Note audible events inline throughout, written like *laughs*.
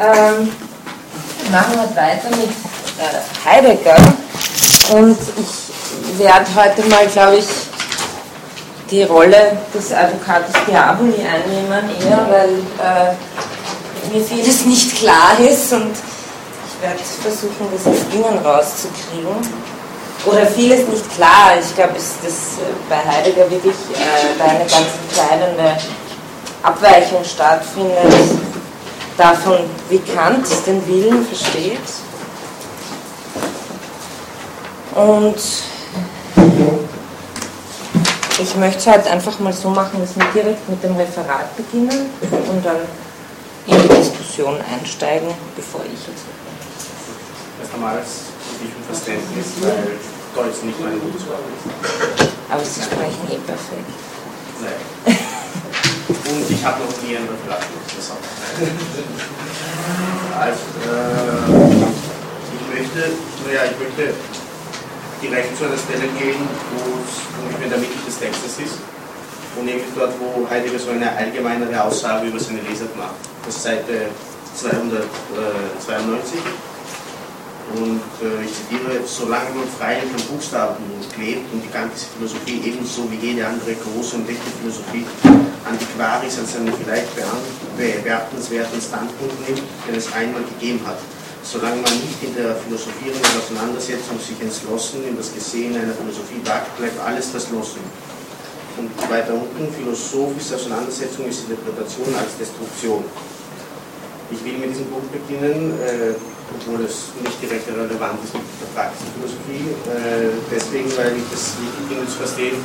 ähm, machen wir weiter mit äh, Heidegger. Und ich werde heute mal, glaube ich, die Rolle des Advocatus Diaboli einnehmen, eher weil äh, mir vieles nicht klar ist und ich werde versuchen, das aus Ihnen rauszukriegen. Oder vieles nicht klar. Ich glaube, dass bei Heidegger wirklich äh, da eine ganz entscheidende Abweichung stattfindet davon, wie Kant den Willen versteht. Und ich möchte es halt einfach mal so machen, dass wir direkt mit dem Referat beginnen und dann in die Diskussion einsteigen, bevor ich jetzt. Erst einmal als Verständnis, weil Deutsch nicht meine Muttersprache ist. Aber Sie sprechen eh perfekt. Nein. Und ich habe noch nie ein Referat gemacht, das auch. *laughs* also, äh, ich möchte, naja, ich möchte direkt zu einer Stelle gehen, wo es in der Mitte des Textes ist. Und nämlich dort, wo Heidegger so eine allgemeinere Aussage über seine Leser macht. Das ist Seite 292. Und äh, ich zitiere, solange man frei von Buchstaben klebt und die ganze Philosophie ebenso wie jede andere große und echte Philosophie Antiquaris als einen vielleicht bewertenswerten Standpunkt nimmt, den es einmal gegeben hat. Solange man nicht in der philosophierenden Auseinandersetzung sich entschlossen in das Gesehen einer Philosophie wagt, bleibt alles verschlossen. Und weiter unten, philosophische Auseinandersetzung ist Interpretation als Destruktion. Ich will mit diesem Punkt beginnen, äh, obwohl es nicht direkt relevant ist mit der praktischen Philosophie. Äh, deswegen, weil ich das wichtig finde zu verstehen,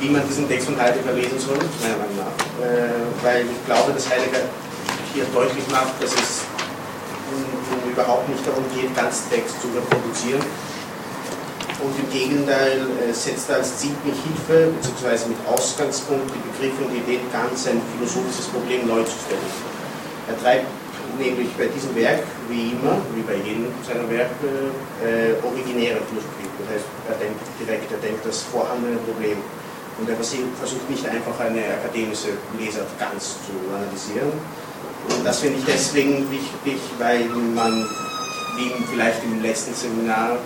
wie man diesen Text von Heidegger lesen soll, meiner Meinung nach. Äh, weil ich glaube, dass Heidegger hier deutlich macht, dass es überhaupt nicht darum geht, ganz Text zu reproduzieren. Und im Gegenteil äh, setzt er als Ziel mit Hilfe bzw. mit Ausgangspunkt die Begriffe und Ideen ganz ein philosophisches Problem neu zu stellen. Er treibt nämlich bei diesem Werk, wie immer, wie bei jedem seiner Werke, äh, originäre Philosophie. Das heißt, er denkt direkt, er denkt das vorhandene Problem. Und er versucht nicht einfach eine akademische Leser ganz zu analysieren. Und das finde ich deswegen wichtig, weil man, wie vielleicht im letzten Seminar,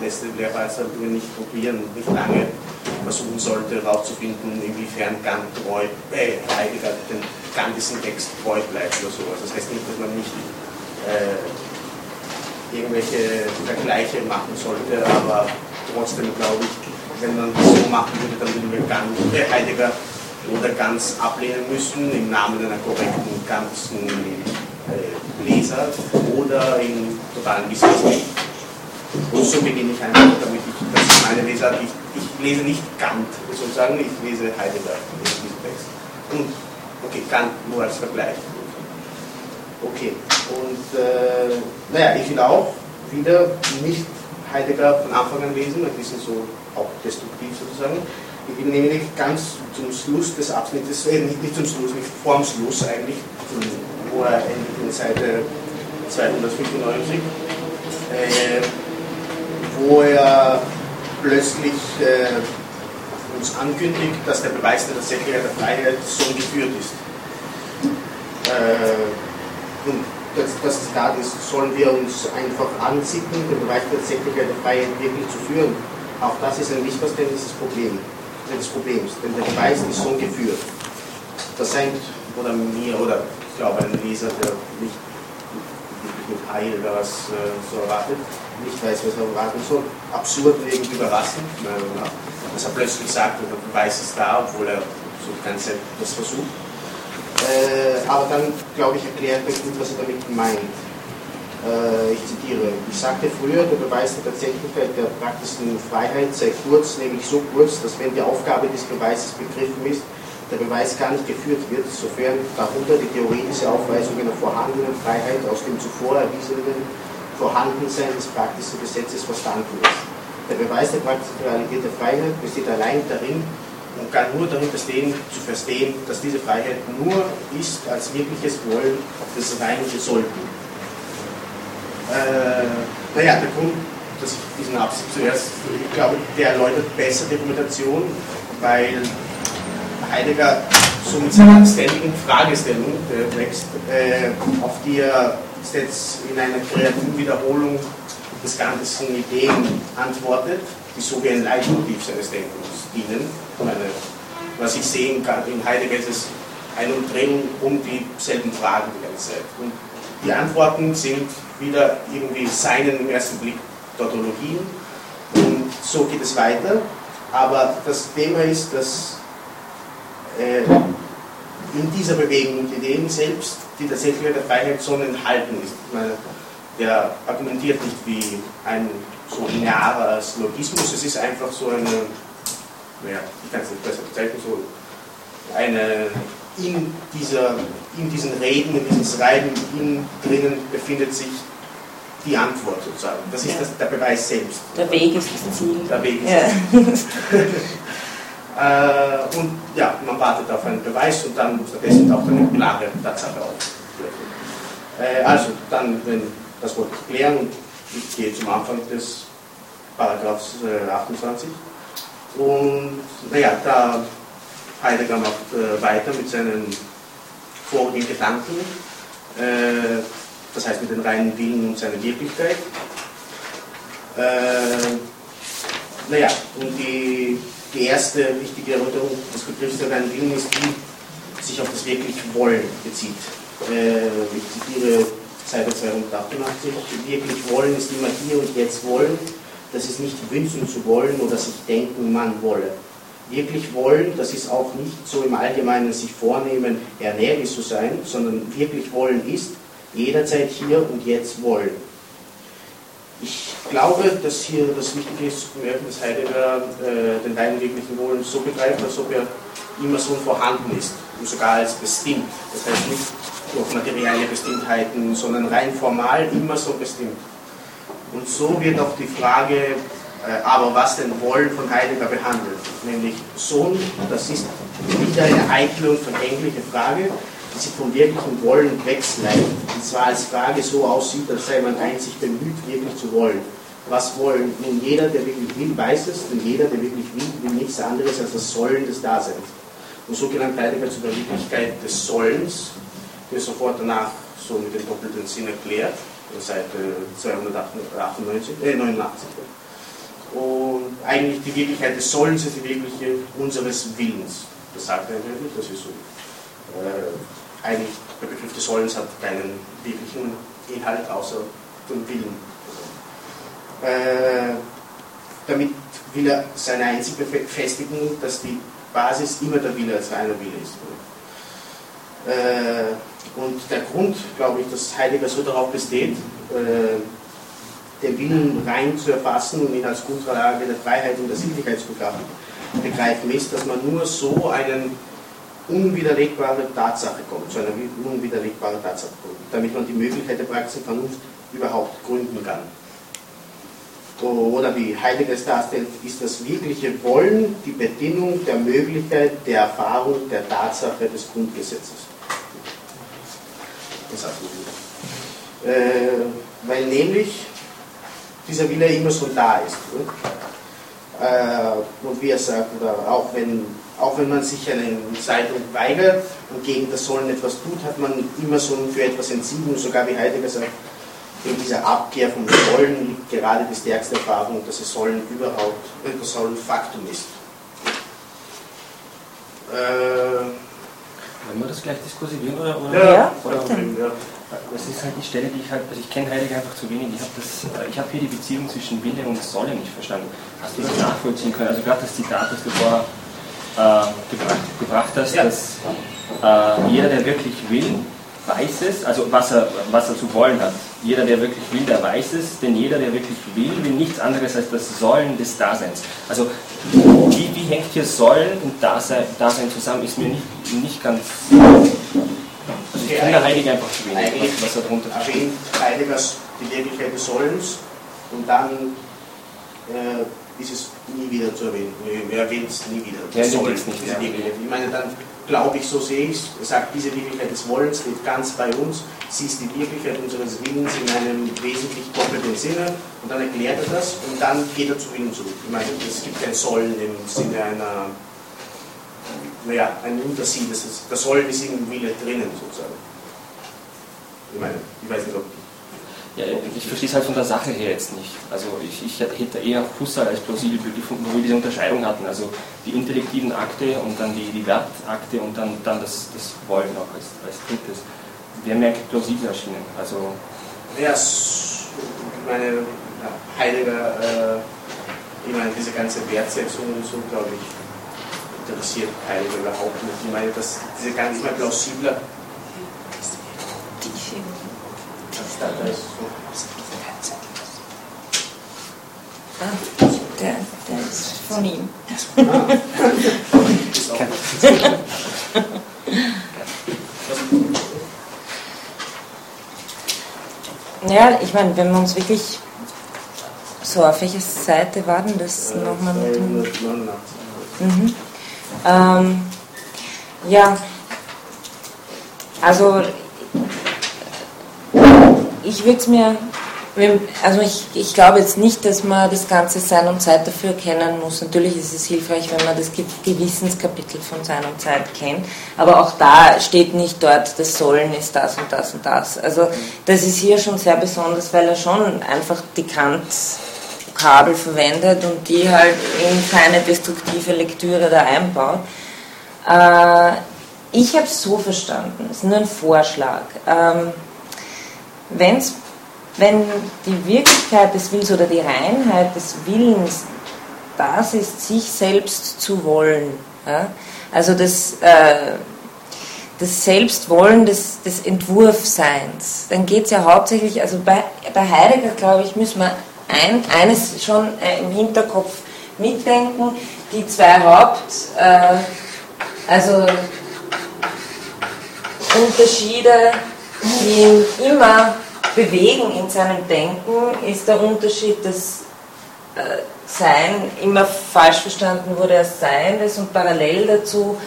äh, letzte Lehrveranstaltung nicht probieren, nicht lange versuchen sollte, herauszufinden, inwiefern Kant treu, äh, Heidegger den kantischen Text treu bleibt oder sowas. Das heißt nicht, dass man nicht äh, irgendwelche Vergleiche machen sollte, aber trotzdem glaube ich, wenn man das so machen würde, dann würden wir Kant, äh, Heidegger oder ganz ablehnen müssen im Namen einer korrekten ganzen äh, Leser oder in totalen Wissenschaft. Und so beginne ich einfach, damit ich, das ist meine Leser, ich, ich lese nicht Kant sozusagen, ich lese Heidegger in diesem Text. Und Okay, Kant nur als Vergleich. Okay, und äh, naja, ich will auch wieder nicht Heidegger von Anfang an lesen, ein bisschen so auch destruktiv sozusagen. Ich will nämlich ganz zum Schluss des Abschnittes, äh, nicht, nicht zum Schluss, nicht vorm Schluss eigentlich, wo er endet in Seite 295, äh, wo er plötzlich äh, uns ankündigt, dass der Beweis der Tatsächlichkeit der Freiheit so geführt ist. Äh, und das, das Zitat ist, sollen wir uns einfach ansicken, den Beweis der Tatsächlichkeit der Freiheit wirklich zu führen. Auch das ist ein Missverständnis des, Problem, des Problems, denn der Beweis ist so geführt. Das scheint, oder mir, oder ich glaube, ein Leser, der nicht mit Heil was äh, so erwartet, nicht weiß, was er erwarten soll, absurd und irgendwie überraschend, meiner Meinung nach dass er plötzlich sagt, der Beweis ist da, obwohl er so ganz das versucht. Äh, aber dann, glaube ich, erklärt er gut, was er damit meint. Äh, ich zitiere, ich sagte früher, der Beweis der Tatsächlichkeit der praktischen Freiheit sei kurz, nämlich so kurz, dass wenn die Aufgabe des Beweises begriffen ist, der Beweis gar nicht geführt wird, sofern darunter die theoretische Aufweisung einer vorhandenen Freiheit aus dem zuvor erwiesenen Vorhandensein des praktischen Gesetzes verstanden ist. Der Beweis der praktischen Realität der Freiheit besteht allein darin und kann nur darin bestehen, zu verstehen, dass diese Freiheit nur ist als wirkliches Wollen des reinen Sollten. Äh, naja, der Grund, dass ich diesen Absatz zuerst, ich glaube, der erläutert besser die Dokumentation, weil Heidegger so mit seiner ständigen Fragestellung, der Text, äh, auf die er jetzt in einer kreativen Wiederholung des ganzen Ideen antwortet, die so wie ein Leitmotiv seines Denkens dienen. Meine, was ich sehen kann in Heidegger ist es eine Umdrehung um dieselben Fragen die ganze Zeit. Und die Antworten sind wieder irgendwie seinen im ersten Blick Tautologien und so geht es weiter. Aber das Thema ist, dass äh, in dieser Bewegung die Ideen selbst die tatsächliche der Freiheitszone enthalten ist. Ich meine, der argumentiert nicht wie ein so linearer Logismus, es ist einfach so eine, naja, ich kann es nicht besser bezeichnen, so eine in, dieser, in diesen Reden, in diesem Schreiben, in drinnen befindet sich die Antwort sozusagen. Das ist ja. das, der Beweis selbst. Der Weg ist das Ziel. Der Weg ist ja. das Ziel. *laughs* äh, und ja, man wartet auf einen Beweis und dann stattdessen taucht eine klare Tatsache auf. Äh, also, dann, wenn das wollte ich klären und ich gehe zum Anfang des Paragraphs äh, 28. Und naja, da Heidegger macht äh, weiter mit seinen vorigen Gedanken, äh, das heißt mit den reinen Willen und seiner Wirklichkeit. Äh, naja, und die, die erste wichtige Erläuterung des Begriffs der Willen ist, die sich auf das wirklich Wollen bezieht. Äh, ich zitiere Seite 288, wirklich wollen ist immer hier und jetzt wollen, das ist nicht wünschen zu wollen oder sich denken, man wolle wirklich wollen, das ist auch nicht so im Allgemeinen sich vornehmen, energisch zu sein, sondern wirklich wollen ist jederzeit hier und jetzt wollen. Ich glaube, dass hier das Wichtige ist, zu merken, dass Heidegger äh, den reinen wirklichen Wollen so begreift, als ob er immer so vorhanden ist und sogar als bestimmt. Das heißt nicht durch materielle Bestimmtheiten, sondern rein formal immer so bestimmt. Und so wird auch die Frage äh, aber was denn Wollen von Heidegger behandelt, nämlich Sohn, das ist wieder eine eitle und vergängliche Frage, die sich vom wirklichen Wollen wegleitet. Und zwar als Frage so aussieht, als sei man einzig bemüht, wirklich zu wollen. Was wollen? Nun, jeder, der wirklich will, weiß es, denn jeder, der wirklich will, will nichts anderes als das Sollen des Daseins. Und so gelangt Heidegger zu der Wirklichkeit des Sollens, die er sofort danach so mit dem doppelten Sinn erklärt, Seite 298, äh, 89. Und eigentlich die Wirklichkeit des Sollens ist die wirkliche unseres Willens. Das sagt er natürlich, das ist so. Äh, eigentlich der Begriff des Sollens hat keinen wirklichen Inhalt außer dem Willen. Äh, damit will er seine Einsicht befestigen, dass die Basis immer der Wille als reiner Wille ist. Äh, und der Grund, glaube ich, dass Heidegger so darauf besteht, äh, den Willen rein zu erfassen und ihn als Grundlage der Freiheit und der Sittlichkeit zu begreifen ist, dass man nur so einen unwiderlegbare Tatsache kommt, zu einer unwiderlegbaren Tatsache kommt, damit man die Möglichkeit der praktischen Vernunft überhaupt gründen kann. Oder wie Heidegger es darstellt, ist das wirkliche Wollen die Bedingung der Möglichkeit der Erfahrung der Tatsache des Grundgesetzes. Das sagt äh, weil nämlich dieser Wille immer so da ist. Äh, und wie er sagt, oder auch wenn, auch wenn man sich eine Zeitung weigert und gegen das Sollen etwas tut, hat man immer so für etwas entschieden, sogar wie Heidegger sagt, in dieser Abkehr vom Sollen liegt gerade die stärkste Erfahrung, dass das Sollen überhaupt, das Sollen Faktum ist. Äh, Wollen wir das gleich diskursivieren oder? oder ja, oder, ja. Das ist halt die Stelle, die ich halt, also ich kenne Heidegger einfach zu wenig. Ich habe äh, ich hier die Beziehung zwischen Wille und Solle nicht verstanden. Hast du das nachvollziehen können? Also gerade das Zitat, das du vorher äh, gebracht, gebracht, hast, ja. dass äh, jeder, der wirklich will, weiß es, also was er, was er zu wollen hat. Jeder, der wirklich will, der weiß es, denn jeder, der wirklich will, will nichts anderes als das Sollen des Daseins. Also wie, wie hängt hier Sollen und Dasein, Dasein zusammen, ist mir nicht, nicht ganz also ich kenne Heidegger einfach zu wenig, was, was er darunter erwähnt Heidegger die Wirklichkeit des Sollens und dann äh, ist es nie wieder zu erwähnen. Er erwähnt es nie wieder. Ja, Sollen, nicht, diese Wirklichkeit. Ich meine, dann glaube ich, so sehe ich es. Er sagt, diese Wirklichkeit des Wollens liegt ganz bei uns. Sie ist die Wirklichkeit unseres Willens in einem wesentlich doppelten Sinne. Und dann erklärt er das und dann geht er zu Willen zurück. Ich meine, es gibt kein Sollen im Sinne einer naja, ein Unterschied, das, ist, das Sollen ist im Wille drinnen sozusagen. Ich meine, ich weiß nicht, ob ja, ich verstehe es halt von der Sache her jetzt nicht. Also ich, ich hätte eher Husserl als plausibel gefunden, wo wir diese Unterscheidung hatten. Also die intellektiven Akte und dann die, die Wertakte und dann, dann das, das Wollen auch als, als drittes. Wäre mir plausibel erschienen. Also ja, ich meine, Heidegger, äh, ich meine, diese ganze Wertsetzung und so, glaube ich, interessiert Heidegger überhaupt nicht. Ich meine, dass diese ganze plausibler da ist so. Ah, der, der ist von ihm. *laughs* ja, ich meine, wenn wir uns wirklich so, auf welcher Seite war denn das nochmal mit dem. Mhm. Ähm, ja, also ich würde es mir, also ich, ich glaube jetzt nicht, dass man das ganze Sein und Zeit dafür kennen muss. Natürlich ist es hilfreich, wenn man das Gewissenskapitel von Sein und Zeit kennt, aber auch da steht nicht dort, das Sollen ist das und das und das. Also das ist hier schon sehr besonders, weil er schon einfach die Kant-Vokabel verwendet und die halt in keine destruktive Lektüre da einbaut. Äh, ich habe es so verstanden, es ist nur ein Vorschlag. Ähm, wenn's, wenn die Wirklichkeit des Willens oder die Reinheit des Willens das ist, sich selbst zu wollen, ja? also das, äh, das Selbstwollen des, des Entwurfseins, dann geht es ja hauptsächlich, also bei, bei Heidegger, glaube ich, müssen wir ein, eines schon äh, im Hinterkopf mitdenken, die zwei Haupt, äh, also Unterschiede, die ihn immer bewegen in seinem Denken, ist der Unterschied, dass äh, Sein immer falsch verstanden wurde als Seiendes und parallel dazu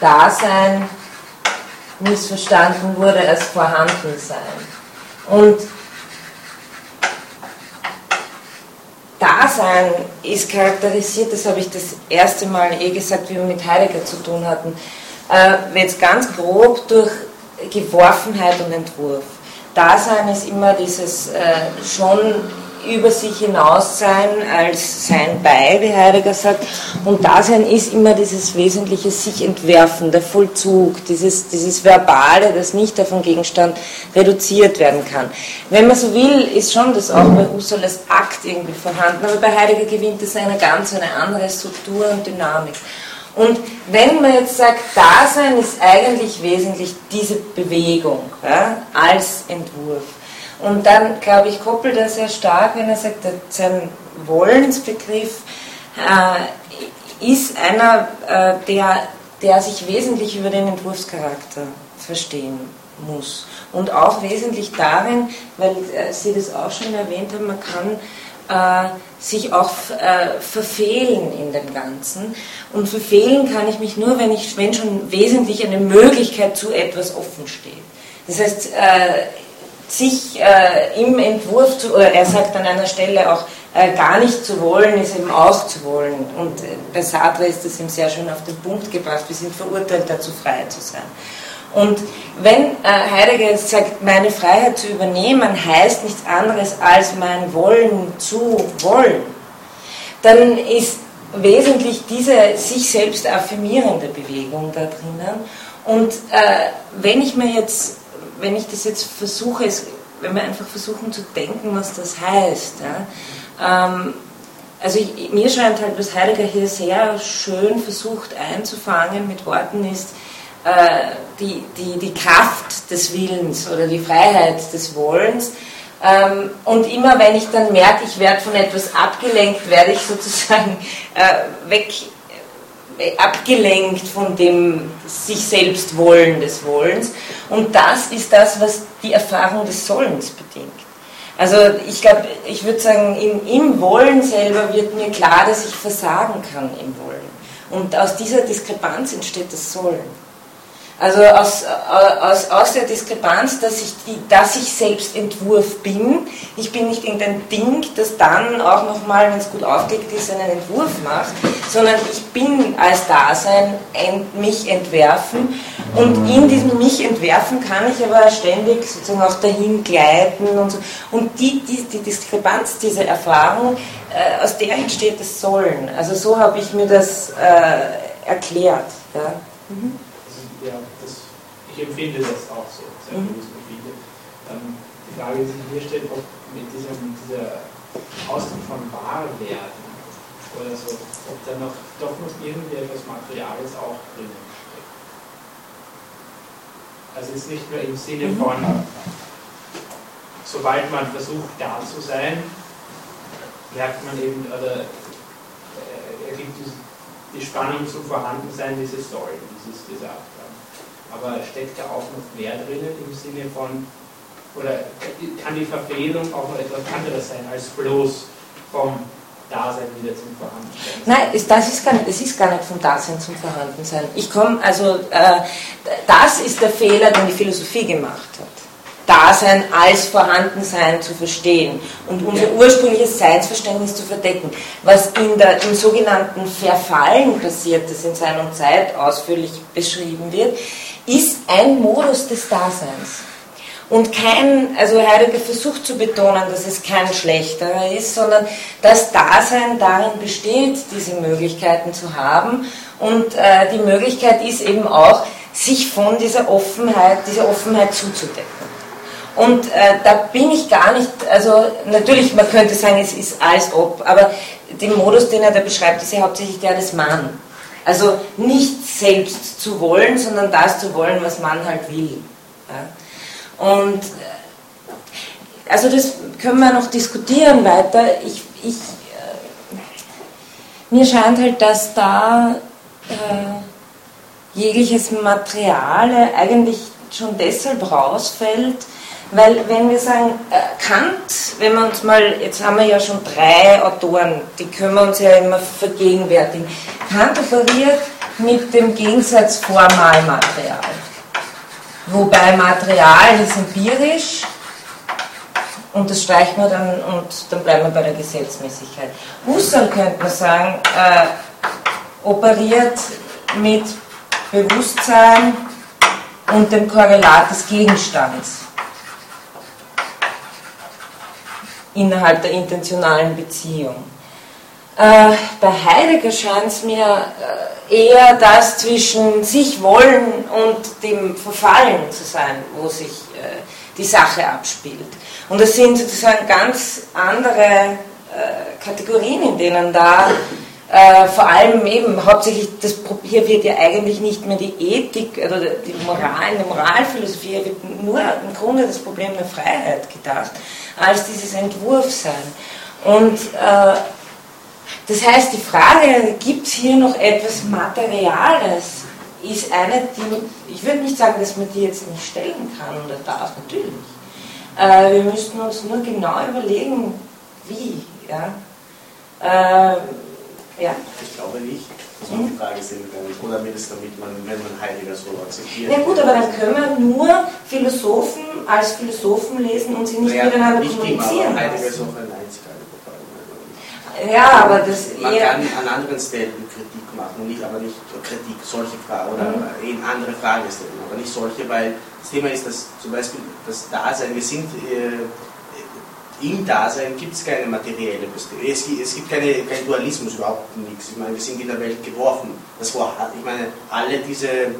Dasein missverstanden wurde als Vorhandensein. Und Dasein ist charakterisiert, das habe ich das erste Mal eh gesagt, wie wir mit Heidegger zu tun hatten, äh, jetzt ganz grob durch Geworfenheit und Entwurf. Dasein ist immer dieses äh, schon über sich hinaus sein als sein bei, wie Heidegger sagt. Und Dasein ist immer dieses wesentliche sich entwerfen, der Vollzug, dieses, dieses Verbale, das nicht auf einen Gegenstand reduziert werden kann. Wenn man so will, ist schon das auch bei Husserl als Akt irgendwie vorhanden, aber bei Heidegger gewinnt es eine ganz eine andere Struktur und Dynamik. Und wenn man jetzt sagt, Dasein ist eigentlich wesentlich diese Bewegung ja, als Entwurf. Und dann, glaube ich, koppelt er sehr stark, wenn er sagt, sein Wollensbegriff äh, ist einer, äh, der, der sich wesentlich über den Entwurfscharakter verstehen muss. Und auch wesentlich darin, weil äh, Sie das auch schon erwähnt haben, man kann äh, sich auch äh, verfehlen in dem Ganzen. Und verfehlen kann ich mich nur, wenn, ich, wenn schon wesentlich eine Möglichkeit zu etwas offen steht. Das heißt, äh, sich äh, im Entwurf zu, oder er sagt an einer Stelle auch, äh, gar nicht zu wollen, ist eben auch zu wollen. Und äh, bei Sartre ist das ihm sehr schön auf den Punkt gebracht, wir sind verurteilt dazu, frei zu sein. Und wenn äh, Heidegger sagt, meine Freiheit zu übernehmen heißt nichts anderes als mein Wollen zu wollen, dann ist wesentlich diese sich selbst affirmierende Bewegung da drinnen. Und äh, wenn ich mir jetzt, wenn ich das jetzt versuche, es, wenn wir einfach versuchen zu denken, was das heißt, ja, ähm, also ich, mir scheint halt, was Heidegger hier sehr schön versucht einzufangen mit Worten ist, die, die, die Kraft des Willens oder die Freiheit des Wollens. Ähm, und immer wenn ich dann merke, ich werde von etwas abgelenkt, werde ich sozusagen *laughs* äh, weg, äh, abgelenkt von dem sich selbst Wollen des Wollens. Und das ist das, was die Erfahrung des Sollens bedingt. Also ich glaube, ich würde sagen, im, im Wollen selber wird mir klar, dass ich versagen kann im Wollen. Und aus dieser Diskrepanz entsteht das Sollen. Also aus, aus, aus der Diskrepanz, dass ich, die, dass ich selbst Entwurf bin. Ich bin nicht irgendein Ding, das dann auch nochmal, wenn es gut aufgelegt ist, einen Entwurf macht, sondern ich bin als Dasein ent, mich entwerfen und in diesem mich entwerfen kann ich aber ständig sozusagen auch dahin gleiten und so. Und die, die, die Diskrepanz dieser Erfahrung, äh, aus der entsteht das Sollen. Also so habe ich mir das äh, erklärt. Ja. Mhm ja, das, ich empfinde das auch so, sehr mhm. Ähm, die Frage, die sich hier stellt, ob mit diesem, dieser Ausdruck von Wahrwerden oder so, ob da noch doch noch irgendwie etwas Materiales auch drinnen steckt. Also es ist nicht nur im Sinne mhm. von, sobald man versucht, da zu sein, merkt man eben, oder die Spannung zum Vorhandensein dieses Sollen, dieses Gesagt aber steckt da auch noch mehr drinnen im Sinne von, oder kann die Verfehlung auch noch etwas anderes sein als bloß vom Dasein wieder zum Vorhandensein? Nein, das ist gar nicht, das ist gar nicht vom Dasein zum Vorhandensein. Ich komme, also äh, das ist der Fehler, den die Philosophie gemacht hat. Dasein als Vorhandensein zu verstehen und unser ursprüngliches Seinsverständnis zu verdecken. Was in der, im sogenannten Verfallen passiert, das in Sein und Zeit ausführlich beschrieben wird, ist ein Modus des Daseins. Und kein, also Heidegger versucht zu betonen, dass es kein schlechterer ist, sondern das Dasein darin besteht, diese Möglichkeiten zu haben. Und äh, die Möglichkeit ist eben auch, sich von dieser Offenheit, dieser Offenheit zuzudecken. Und äh, da bin ich gar nicht, also natürlich, man könnte sagen, es ist als ob, aber den Modus, den er da beschreibt, ist ja hauptsächlich der des Mann. Also nicht selbst zu wollen, sondern das zu wollen, was man halt will. Ja. Und äh, also das können wir noch diskutieren weiter. Ich, ich, äh, mir scheint halt, dass da äh, jegliches Material eigentlich schon deshalb rausfällt, weil wenn wir sagen, äh, Kant, wenn wir uns mal, jetzt haben wir ja schon drei Autoren, die können wir uns ja immer vergegenwärtigen. Kant operiert mit dem Gegensatz Formalmaterial. Wobei Material ist empirisch und das streicht man dann und dann bleiben wir bei der Gesetzmäßigkeit. Husserl könnte man sagen, äh, operiert mit Bewusstsein und dem Korrelat des Gegenstands. Innerhalb der intentionalen Beziehung. Äh, bei Heidegger scheint es mir äh, eher das zwischen sich wollen und dem Verfallen zu sein, wo sich äh, die Sache abspielt. Und es sind sozusagen ganz andere äh, Kategorien, in denen da äh, vor allem eben hauptsächlich, das, hier wird ja eigentlich nicht mehr die Ethik oder die Moral, in der Moralphilosophie, hier wird nur im Grunde das Problem der Freiheit gedacht, als dieses Entwurfsein. Und äh, das heißt, die Frage, gibt es hier noch etwas Materiales, ist eine, die, ich würde nicht sagen, dass man die jetzt nicht stellen kann oder darf, natürlich. Äh, wir müssten uns nur genau überlegen, wie. Ja? Äh, ja. Ich glaube nicht, man die Frage kann. Oder mindestens damit man, wenn man Heidegger so akzeptiert. Ja gut, aber dann können wir nur Philosophen als Philosophen lesen und sie nicht naja, miteinander nicht kommunizieren. Immer, Heidegger ist auch ein einziger. Ja, aber das Man kann an anderen Stellen Kritik machen, nicht, aber nicht Kritik, solche Fragen oder mhm. eben andere Fragen stellen, aber nicht solche, weil das Thema ist, dass zum Beispiel das Dasein, wir sind äh, im Dasein gibt es keine materielle. Es, es gibt keine, kein Dualismus, überhaupt nichts. Ich meine, wir sind in der Welt geworfen. Das war, ich meine, alle diese,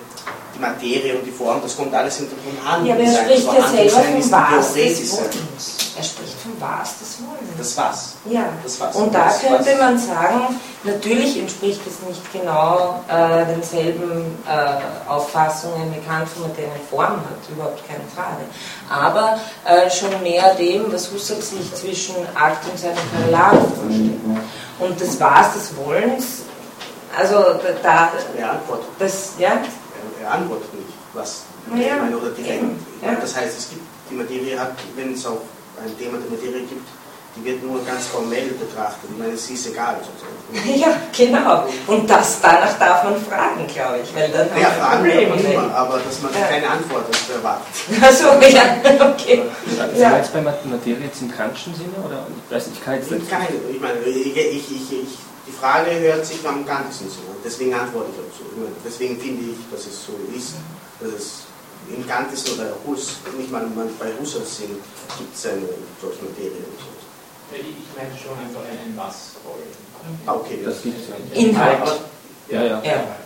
die Materie und die Form, das kommt alles hinter von Hand. Ja, aber er spricht ja selber vom Was des Wollens. Er spricht vom Was des Wollens. Das Was. Ja. Das was. Und da könnte man sagen, natürlich entspricht es nicht genau äh, denselben äh, Auffassungen, wie Kant von modernen Formen hat, überhaupt keine Frage. Aber äh, schon mehr dem, was Husserl sich zwischen Akt und seinem Korrelat vorstellt. Und das Was des Wollens, also da. Antwortet. Das, ja? Er antwortet nicht, was. Ja. Meine, oder direkt. Ja. Das heißt, es gibt, die Materie hat, wenn es auch ein Thema der Materie gibt, die wird nur ganz formell betrachtet. Ich meine, sie ist egal sozusagen. *laughs* Ja, genau. Und das danach darf man fragen, glaube ich. Weil dann Ja, haben wir fragen wir immer, aber dass man Ja. keine Antwort dazu erwartet. Achso, ja, okay. Sind Ja. wir jetzt bei Mat- Materie jetzt im kantischen Sinne? Oder ich weiß nicht, ich kann jetzt nicht. Keine, ich meine, ich, ich, ich, ich, die Frage hört sich am ganzen so. an. Deswegen antworte ich dazu. Deswegen finde ich, dass es so ist, dass es im Kantesten oder Hus, nicht mal bei Husserl sind, gibt es eine solche Materie. Und so. Ich meine schon einfach ein Was. Ah, okay. Das gibt's ja. Inhalt. Ja, ja. Ja. ja.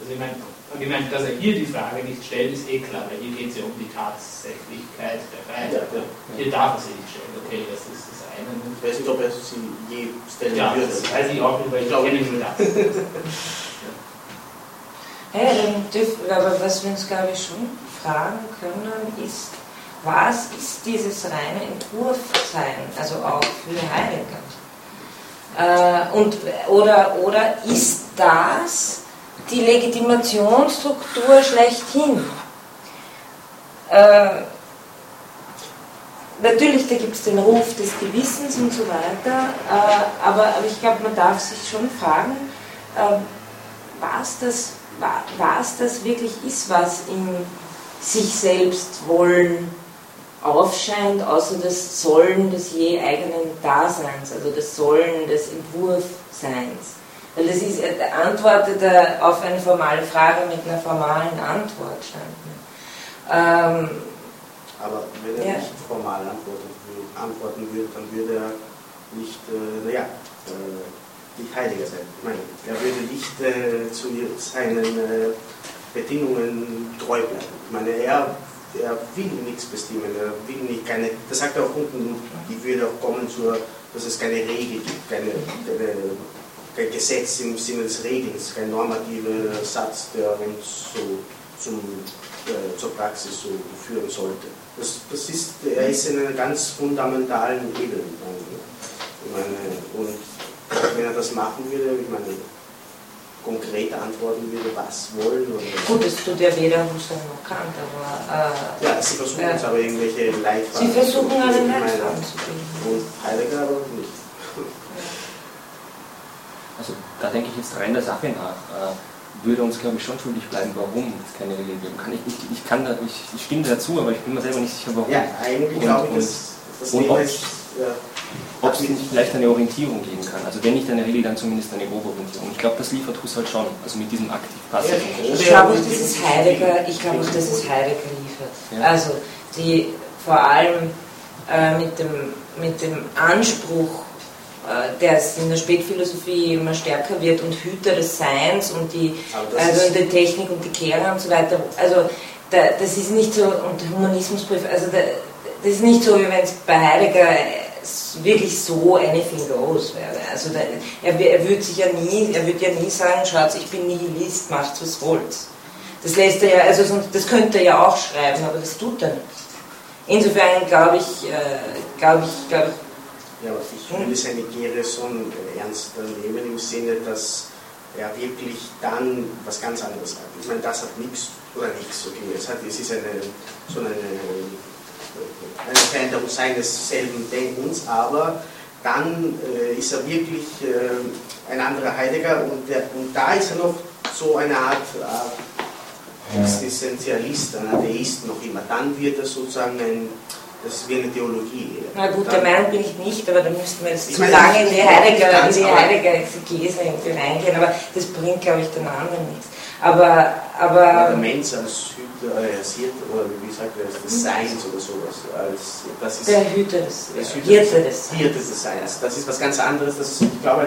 Also ich meine, und ich meine, dass er hier die Frage nicht stellt, ist eh klar, weil hier geht es ja um die Tatsächlichkeit der Freiheit. Ja, ja. Hier darf er sie nicht stellen. Okay, das ist das eine. ich weiß nicht, ob er sie je stellen Ja, würde. das weiß ich auch nicht, weil ich Ich glaube nicht. das. *laughs* Ja, dann dürfen aber was wir uns, glaube ich, schon fragen können, ist, was ist dieses reine Entwurfsein, also auch für Heidegger? Äh, und, oder, oder ist das die Legitimationsstruktur schlechthin? Äh, natürlich, da gibt es den Ruf des Gewissens und so weiter, äh, aber, aber ich glaube, man darf sich schon fragen, äh, was das, wa- was das wirklich ist, was in sich selbst wollen aufscheint, außer das Sollen des je eigenen Daseins, also das Sollen des Entwurfseins. Weil das ist, er antwortet er auf eine formale Frage mit einer formalen Antwort, scheint mir. Ähm, Aber wenn er Ja. nicht formal antworten würde, antworten würde, dann würde er nicht, äh, naja, äh, nicht Heiliger sein. Ich meine, er würde nicht äh, zu seinen äh, Bedingungen treu bleiben. Ich meine, er, er will nichts bestimmen, er will nicht keine, das sagt er auch unten, die würde auch kommen zur, dass es keine Regel gibt, keine, keine, kein Gesetz im Sinne des Regelns, kein normativer Satz, der uns so zum, äh, zur Praxis so führen sollte. Das, das ist, er ist in einer ganz fundamentalen Ebene. Ich meine, und wenn er das machen würde, ich meine, konkret antworten würde, was wollen oder. gut, das tut ja weder Husserl noch Kant, aber äh, Ja, sie versuchen es aber irgendwelche Leitfaden. sie versuchen meine, Leitfaden zu bilden. Und Heidegger aber nicht. Also da denke ich jetzt rein der Sache nach. Würde uns, glaube ich, schon schuldig bleiben, warum es keine Regeln gibt. Kann ich, nicht, ich, kann da, ich, ich stimme dazu, aber ich bin mir selber nicht sicher, warum. Ja, eigentlich Und- glaube ich, und- dass das und ob- ist. Ja, es nicht vielleicht eine Orientierung geben kann. Also wenn nicht eine Regel, dann zumindest eine grobe Orientierung. Ich glaube, das liefert Husserl schon, also mit diesem aktiv-passiven Ja. Ich glaube auch, dass es Heidegger, ich glaube auch, dass es Heidegger liefert. Ja. Also die vor allem äh, mit, dem, mit dem Anspruch, äh, der es in der Spätphilosophie immer stärker wird und Hüter des Seins und die also der Technik und die Kehrer und so weiter. Also da, das ist nicht so und Humanismusbrief, also da, das ist nicht so, wie wenn es bei Heidegger s- wirklich so anything goes wäre. Also da, er, er würde sich ja nie, er würde ja nie sagen, schaut, ich bin Nihilist, macht's was wollt's. Das lässt er ja, also sonst, das könnte er ja auch schreiben, aber das tut er nicht. Insofern glaube ich, äh, glaube ich, glaube ich, Ja, aber ich würde seine Gerson ernster nehmen im Sinne, dass er wirklich dann was ganz anderes hat. Ich meine, das hat nichts oder nichts, okay. Es, hat, es ist eine, so eine, eine Veränderung seines selben Denkens, aber dann äh, ist er wirklich äh, ein anderer Heidegger und, der, und da ist er noch so eine Art äh, Existenzialist, ein Atheist noch immer. Dann wird er sozusagen ein, das ist wie eine Theologie. na gut, der Meinung bin ich nicht, aber da müssten wir jetzt zu lange in die Heidegger, in die aber- Heidegger Exegese irgendwie reingehen, aber das bringt, glaube ich, den anderen nichts. Aber, Ja, aber der Mensch als Hüter, als Hirte, oder wie sagt er, das, des Seins oder sowas. Als, das ist der Hüter des, das Hirte des Hirte des Seins. Das ist was ganz anderes. Das ist, ich glaube,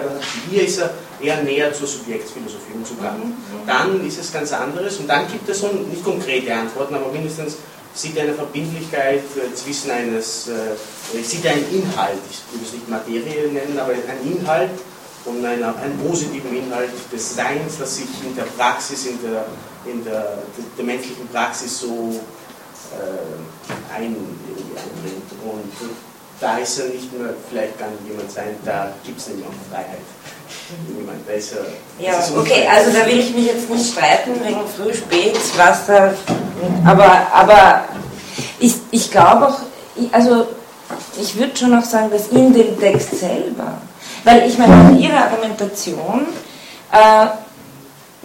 hier ist er eher näher zur Subjektsphilosophie und zu Kant. Dann ist es ganz anderes und dann gibt es so nicht konkrete Antworten, aber mindestens sieht eine Verbindlichkeit äh, zwischen eines, äh, sieht einen Inhalt, ich würde es nicht Materie nennen, aber einen Inhalt und einer, einen positiven Inhalt des Seins, das sich in der Praxis, in der, in der, der menschlichen Praxis so äh, einbringt. Und da ist er nicht mehr, vielleicht kann jemand sein, da gibt es nämlich auch Freiheit. Jemand, da ist er, Ja, okay, also da will ich mich jetzt nicht streiten wegen früh, spät, was da. Aber, aber ich, ich glaube auch, also ich würde schon auch sagen, dass in dem Text selber, weil ich meine, in Ihrer Argumentation äh,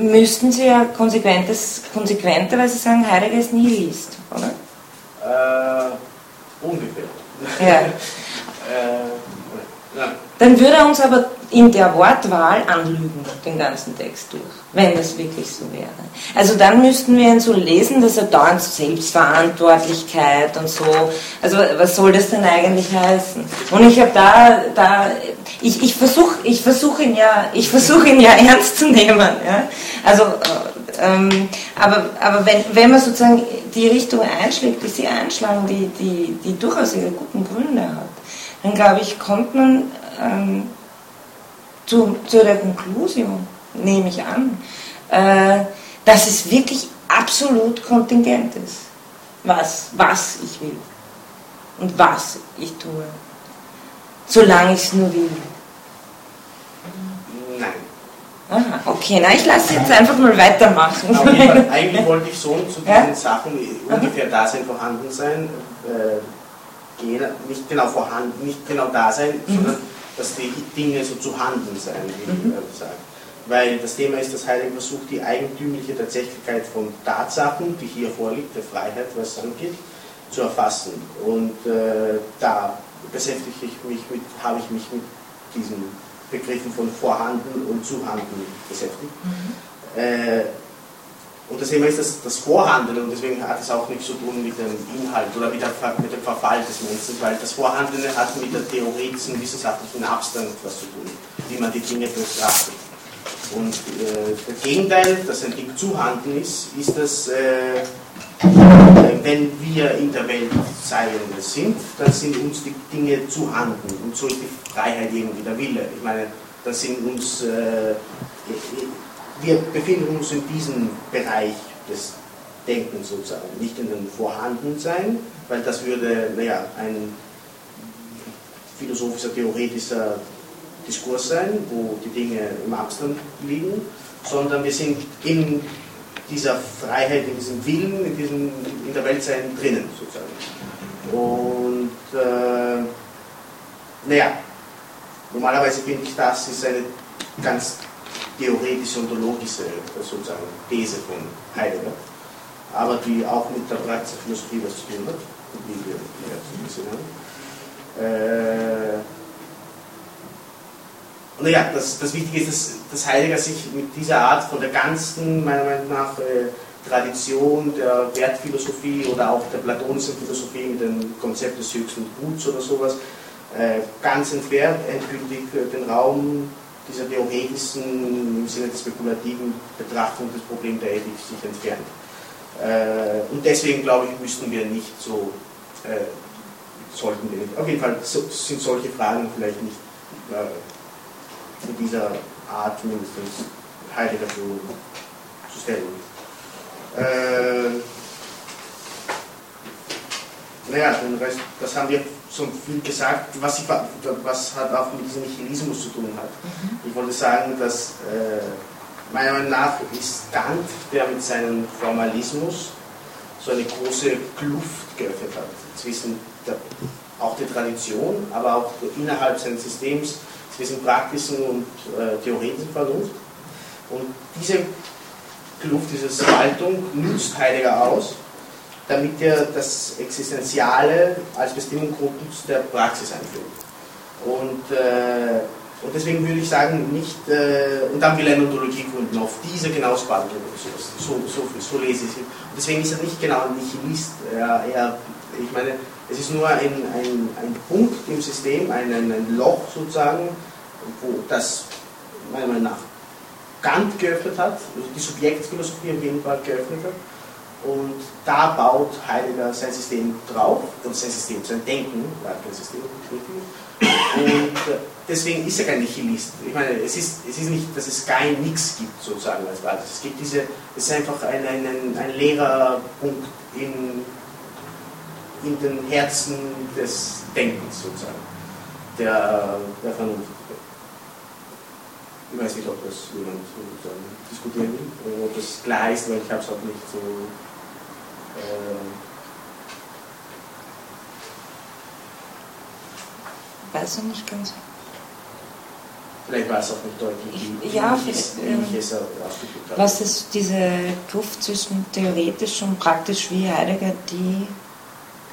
müssten Sie ja konsequentes, konsequenterweise sagen, Heidegger ist Nihilist, oder? Äh, ungefähr. Ja. *laughs* äh. Dann würde er uns aber in der Wortwahl anlügen, den ganzen Text durch, wenn das wirklich so wäre. Also dann müssten wir ihn so lesen, dass er dauernd Selbstverantwortlichkeit und so, also was soll das denn eigentlich heißen? Und ich habe da, da, ich, ich versuche ich versuch ihn ja, ich versuche ihn ja *laughs* ernst zu nehmen, ja? also, äh, ähm, aber, aber wenn, wenn man sozusagen die Richtung einschlägt, die Sie einschlagen, die, die, die durchaus ihre guten Gründe hat, dann glaube ich, kommt man ähm, zu, zu der Konklusion, nehme ich an, äh, dass es wirklich absolut kontingent ist, was, was ich will und was ich tue, solange ich es nur will. Nein. Aha, okay, na ich lasse jetzt einfach mal weitermachen. Fall, *laughs* eigentlich wollte ich so zu diesen Ja? Sachen ungefähr Dasein, Vorhandensein äh, gehen, nicht genau vorhanden, nicht genau da sein, Mhm. Dass die Dinge so zu handeln sein, wie Mhm. sagen. Weil das Thema ist, dass Heidegger versucht, die eigentümliche Tatsächlichkeit von Tatsachen, die hier vorliegt, der Freiheit, was es angeht, zu erfassen. Und äh, da beschäftige ich mich mit, habe ich mich mit diesen Begriffen von Vorhanden und Zuhanden beschäftigt. Äh, und das Thema ist das, das Vorhandeln und deswegen hat es auch nichts zu tun mit dem Inhalt oder mit, der, mit dem Verfall des Menschen, weil das Vorhandeln hat mit der theoretischen, wissenschaftlichen Abstand was zu tun, wie man die Dinge betrachtet. Und äh, das Gegenteil, dass ein Ding zuhanden ist, ist das, äh, wenn wir in der Welt Seiende sind, dann sind uns die Dinge zuhanden und so ist die Freiheit irgendwie der Wille. Ich meine, das sind uns, äh, wir befinden uns in diesem Bereich des Denkens sozusagen, nicht in dem Vorhandensein, weil das würde, naja, ein philosophischer, theoretischer Diskurs sein, wo die Dinge im Abstand liegen, sondern wir sind in dieser Freiheit, in diesem Willen, in, diesem, in der Weltsein drinnen sozusagen. Und äh, naja, normalerweise finde ich, das ist eine ganz theoretische ontologische sozusagen These von Heidegger, aber die auch mit der praktischen Philosophie was zu tun hat, wie wir ja gesehen haben. Äh, naja, das, das Wichtige ist, dass, dass Heidegger sich mit dieser Art von der ganzen, meiner Meinung nach, äh, Tradition der Wertphilosophie oder auch der platonischen Philosophie mit dem Konzept des höchsten Guts oder sowas äh, ganz entfernt, endgültig äh, den Raum dieser theoretischen, im Sinne der spekulativen Betrachtung des Problems der Ethik sich entfernt. Äh, und deswegen, glaube ich, müssten wir nicht so, äh, sollten wir nicht, auf jeden Fall so, sind solche Fragen vielleicht nicht äh, in dieser Art mindestens Heidegger zu, zu stellen. Äh, naja, den Rest, das haben wir schon viel gesagt, was, ich, was hat auch mit diesem Nihilismus zu tun hat. Ich wollte sagen, dass äh, meiner Meinung nach ist Kant, der mit seinem Formalismus so eine große Kluft geöffnet hat zwischen der, auch der Tradition, aber auch innerhalb seines Systems zwischen praktischen und äh, theoretischen Vernunft. Und diese Kluft, diese Spaltung nützt Heidegger aus, damit er das Existenziale als Bestimmungsgrund der Praxis einführt. Und, äh, und deswegen würde ich sagen, nicht, äh, und dann will er eine Ontologie gründen, auf diese genau Spaltung so, so, so, so lese ich es. Und deswegen ist er nicht genau ein Nihilist. Er, er, ich meine, es ist nur ein, ein, ein Punkt im System, ein, ein, ein Loch sozusagen, wo das meiner Meinung nach Kant geöffnet hat, also die Subjektphilosophie auf jeden Fall geöffnet hat. Und da baut Heidegger sein System drauf, und sein System, sein Denken, kein System, und deswegen ist er kein Nihilist. Ich meine, es ist, es ist nicht, dass es kein Nix gibt, sozusagen als Basis. Es gibt diese, es ist einfach ein, ein, ein leerer Punkt in, in den Herzen des Denkens, sozusagen, der, der Vernunft. Ich weiß nicht, ob das jemand diskutieren will, oder ob das klar ist, weil ich habe es auch nicht so. Äh, weiß ich nicht ganz. Vielleicht war es auch nicht deutlich, wie, ja, wie, ich es- ähm, ich es ausgedrückt habe. Was ist diese Kluft zwischen theoretisch und praktisch, wie Heidegger die,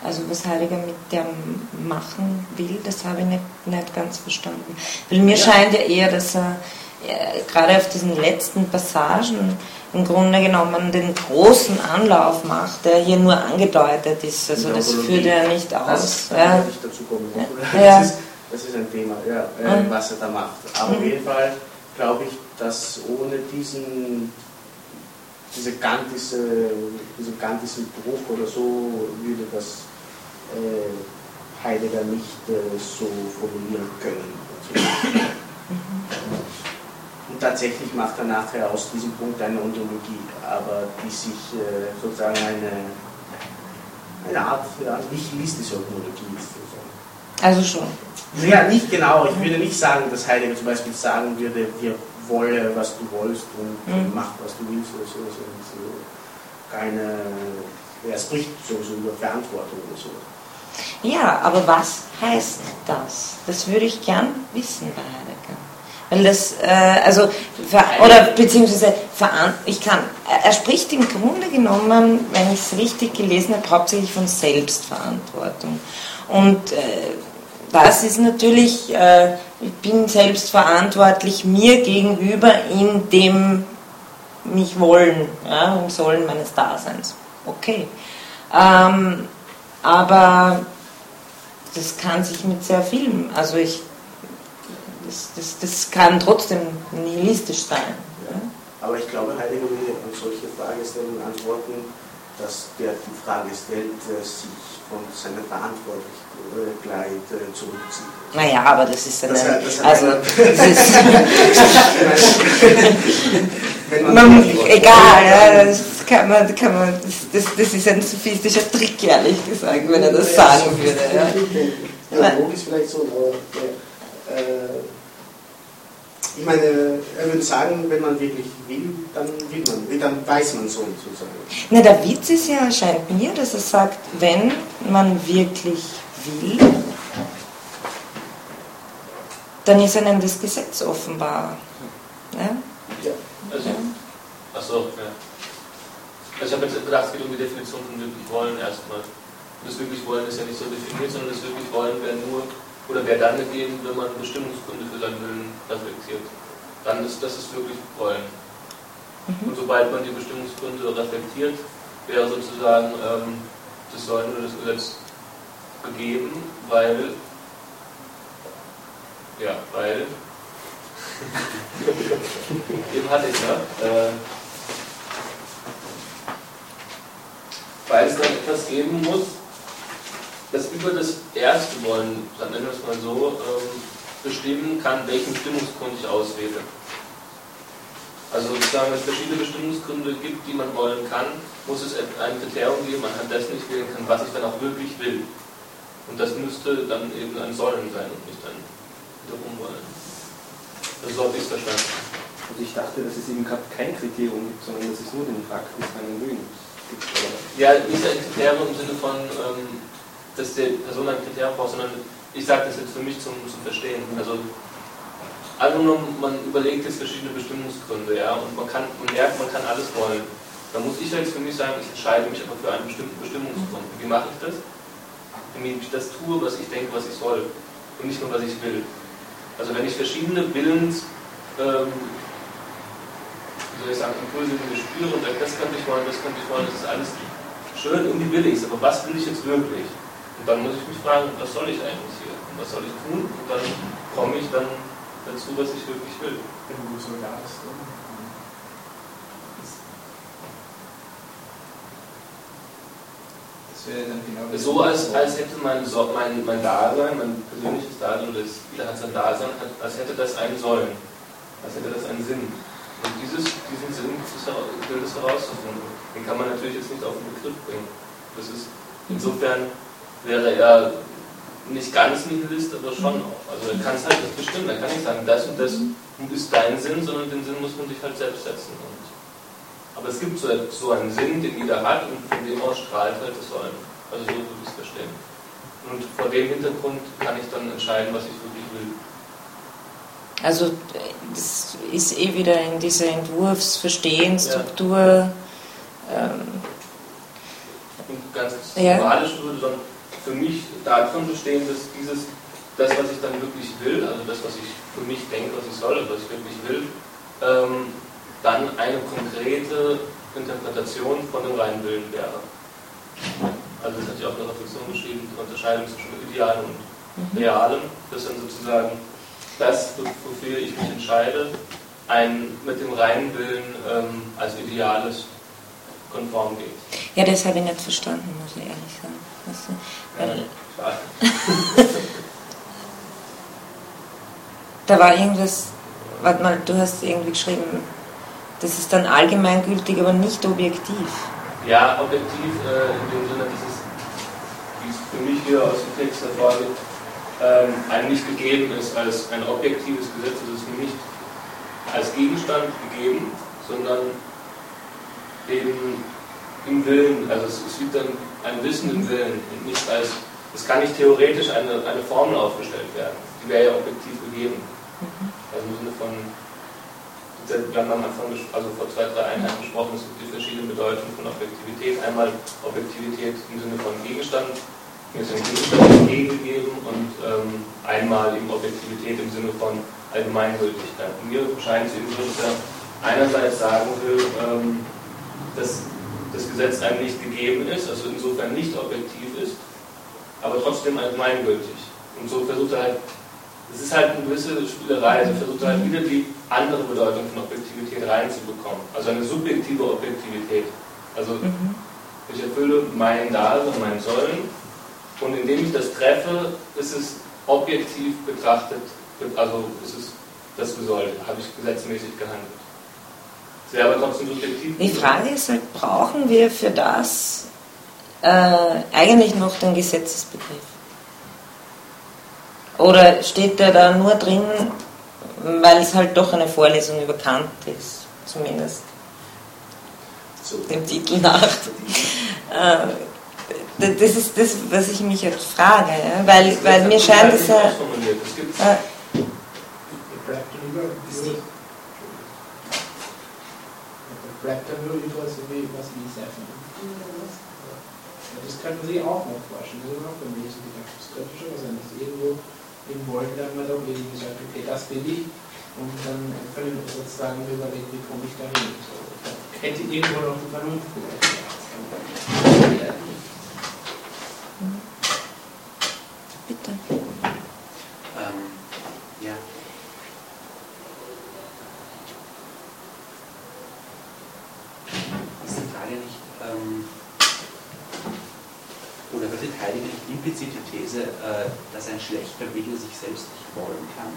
also was Heidegger mit dem machen will, das habe ich nicht, nicht ganz verstanden. Weil mir Ja. scheint ja eher, dass er äh, gerade auf diesen letzten Passagen im Grunde genommen den großen Anlauf macht, der hier nur angedeutet ist. Also das führt er nicht Das aus. kann Ja. ich dazu kommen. Ja. Das, ist, das ist ein Thema, ja, Mhm. was er da macht. Aber auf Mhm. jeden Fall glaube ich, dass ohne diesen, diese kantische, diesen kantischen Bruch oder so würde das äh, Heidegger nicht äh, so formulieren können. Tatsächlich macht er nachher aus diesem Punkt eine Ontologie, aber die sich äh, sozusagen eine, eine Art ja, nihilistische Ontologie ist. Sozusagen. Also schon. Ja, nicht genau. Ich würde nicht sagen, dass Heidegger zum Beispiel sagen würde, wir wolle, was du wollst und Mhm. mach, was du willst oder so. so, so. Keine, er spricht sowieso über Verantwortung oder so. Ja, aber was heißt das? Das würde ich gern wissen bei Heidegger. Weil das, äh, also, oder beziehungsweise, ich kann, er- spricht im Grunde genommen, wenn ich es richtig gelesen habe, hauptsächlich von Selbstverantwortung. Und äh, das ist natürlich, äh, ich bin selbstverantwortlich mir gegenüber in dem mich wollen, ja, im Sollen meines Daseins. Okay. Ähm, aber das kann sich mit sehr vielem, also ich, das, das, das kann trotzdem nihilistisch sein. Ja? Aber ich glaube, Heidegger würde auf solche Fragestellungen antworten, dass der die Frage stellt, äh, sich von seiner Verantwortlichkeit äh, zurückzieht. Naja, aber das ist eine, Das das also, das ist, *laughs* man egal, ja, das kann man, kann man, das, das, das ist ein sophistischer Trick, ehrlich gesagt, wenn er das sagen würde. Ja. Dialog ist vielleicht so, aber äh, ich meine, er würde sagen, wenn man wirklich will, dann will man, dann weiß man so sozusagen. Na, der Witz ist ja, scheint mir, dass er sagt, wenn man wirklich will, dann ist einem das Gesetz offenbar. Ja? Ja. Also, achso, ja. Also ich habe jetzt gedacht, es geht um die Definition von wirklich wollen erstmal. Das wirklich wollen ist ja nicht so definiert, sondern das wirklich wollen wäre nur, oder wäre dann gegeben, wenn man Bestimmungsgründe für seinen Willen reflektiert. Dann ist das ist wirklich wollen. Und sobald man die Bestimmungsgründe reflektiert, wäre sozusagen ähm, das Sollen oder das Gesetz gegeben, weil, ja, weil, *laughs* eben hatte ich ja, äh, weil es dann etwas geben muss, das über das erste Wollen, dann nennen wir es mal so, ähm, bestimmen kann, welchen Bestimmungsgrund ich auswähle. Also sozusagen, wenn es verschiedene Bestimmungsgründe gibt, die man wollen kann, muss es ein Kriterium geben, anhand dessen ich wählen kann, was ich dann auch wirklich will. Und das müsste dann eben ein Sollen sein und nicht ein wiederum wollen. Also so habe ich verstanden. Also ich dachte, dass es eben gerade kein Kriterium gibt, sondern dass es nur den praktischen Willen gibt. Oder? Ja, nicht ein Kriterium im Sinne von, ähm, dass die Person ein Kriterium braucht, sondern ich sage das jetzt für mich zum, zum Verstehen. Also angenommen, man überlegt jetzt verschiedene Bestimmungsgründe, ja, und man kann, man merkt, man kann alles wollen. Dann muss ich jetzt für mich sagen, ich entscheide mich aber für einen bestimmten Bestimmungsgrund. Wie mache ich das? Indem ich das tue, was ich denke, was ich soll. Und nicht nur, was ich will. Also wenn ich verschiedene Willens, ähm, wie soll ich sagen, Impulse in mir spüre und sage, das könnte ich wollen, das könnte ich wollen, das ist alles schön, irgendwie will ich es, aber was will ich jetzt wirklich? Und dann muss ich mich fragen, was soll ich eigentlich hier? Und was soll ich tun? Und dann komme ich dann dazu, was ich wirklich will. Wenn du so. Das wäre dann genau. So als, als hätte mein, so mein, mein Dasein, mein persönliches Dasein oder das jeder hat sein Dasein, als hätte das einen Sollen, als hätte das einen Sinn. Und dieses, diesen Sinn gilt es herauszufinden. Den kann man natürlich jetzt nicht auf den Begriff bringen. Das ist, insofern wäre er nicht ganz Nihilist, aber schon auch. Also er kann es halt nicht bestimmen. Er kann nicht sagen, das und das ist dein Sinn, sondern den Sinn muss man sich halt selbst setzen. Und, aber es gibt so, so einen Sinn, den jeder hat und von dem aus strahlt halt das Sollen. Also so würde ich es verstehen. Und vor dem Hintergrund kann ich dann entscheiden, was ich wirklich will. Also das ist eh wieder in dieser Entwurfsverstehensstruktur. Ähm, Und ganz Ja. moralisch würde dann für mich darin bestehen, dass dieses, das, was ich dann wirklich will, also das, was ich für mich denke, was ich soll, was ich wirklich will, ähm, dann eine konkrete Interpretation von dem reinen Willen wäre. Also das hatte ich auch in der Reflexion geschrieben, die Unterscheidung zwischen Idealen und Realen, das dann sozusagen das, wofür ich mich entscheide, ein mit dem reinen Willen ähm, als Ideales konform geht. ja, das habe ich nicht verstanden, muss ich ehrlich sagen. Da war irgendwas, warte mal, du hast irgendwie geschrieben, das ist dann allgemeingültig, aber nicht objektiv. Ja, objektiv äh, in dem Sinne, dass es, wie es für mich hier aus dem Text hervorgeht, ähm, einem gegeben ist als ein objektives Gesetz, es ist nicht als Gegenstand gegeben, sondern eben im Willen, also es, es liegt dann ein Wissen im Willen und nicht als, es kann nicht theoretisch eine, eine Formel aufgestellt werden, die wäre ja objektiv gegeben. Also im Sinne von, wir haben am Anfang, also vor zwei, drei Einheiten gesprochen, es gibt die verschiedenen Bedeutungen von Objektivität. Einmal Objektivität im Sinne von Gegenstand, mir ist ein Gegenstand entgegengegeben und ähm, einmal eben Objektivität im Sinne von Allgemeingültigkeit. Und mir scheint es eben dass er einerseits sagen will, ähm, dass das Gesetz einem nicht gegeben ist, also insofern nicht objektiv ist, aber trotzdem allgemeingültig. Und so versucht er halt es ist halt eine gewisse Spielerei, also versucht halt wieder die andere Bedeutung von Objektivität reinzubekommen. Also eine subjektive Objektivität. Also ich erfülle mein Dasein, mein Sollen und indem ich das treffe, ist es objektiv betrachtet, also ist es das Gesollte, habe ich gesetzmäßig gehandelt. Wäre aber trotzdem subjektiv. Die Frage ist halt, brauchen wir für das äh, eigentlich noch den Gesetzesbegriff? Oder steht der da nur drin, weil es halt doch eine Vorlesung über Kant ist, zumindest So. dem Titel nach? Äh, das ist das, was ich mich jetzt frage, weil, weil mir scheint es ja... Ausformuliert. Es gibt Äh, dann dann über so wie was wie Seven. Ja, Das kann man sich auch noch vorstellen. Das ist auch so gedacht. Das könnte schon was sein, dass irgendwo im Wollen dann mal doch irgendwie gesagt, okay, das will ich. Und dann können wir sozusagen überlegen, wie komme ich da hin. So, da hätte irgendwo noch die Vernunft vielleicht. Ja. bitte. Ähm, ja. Ist die Frage nicht, ähm, oder vertritt Heidegger nicht implizit die These, äh, dass ein schlechter Wille sich selbst nicht wollen kann?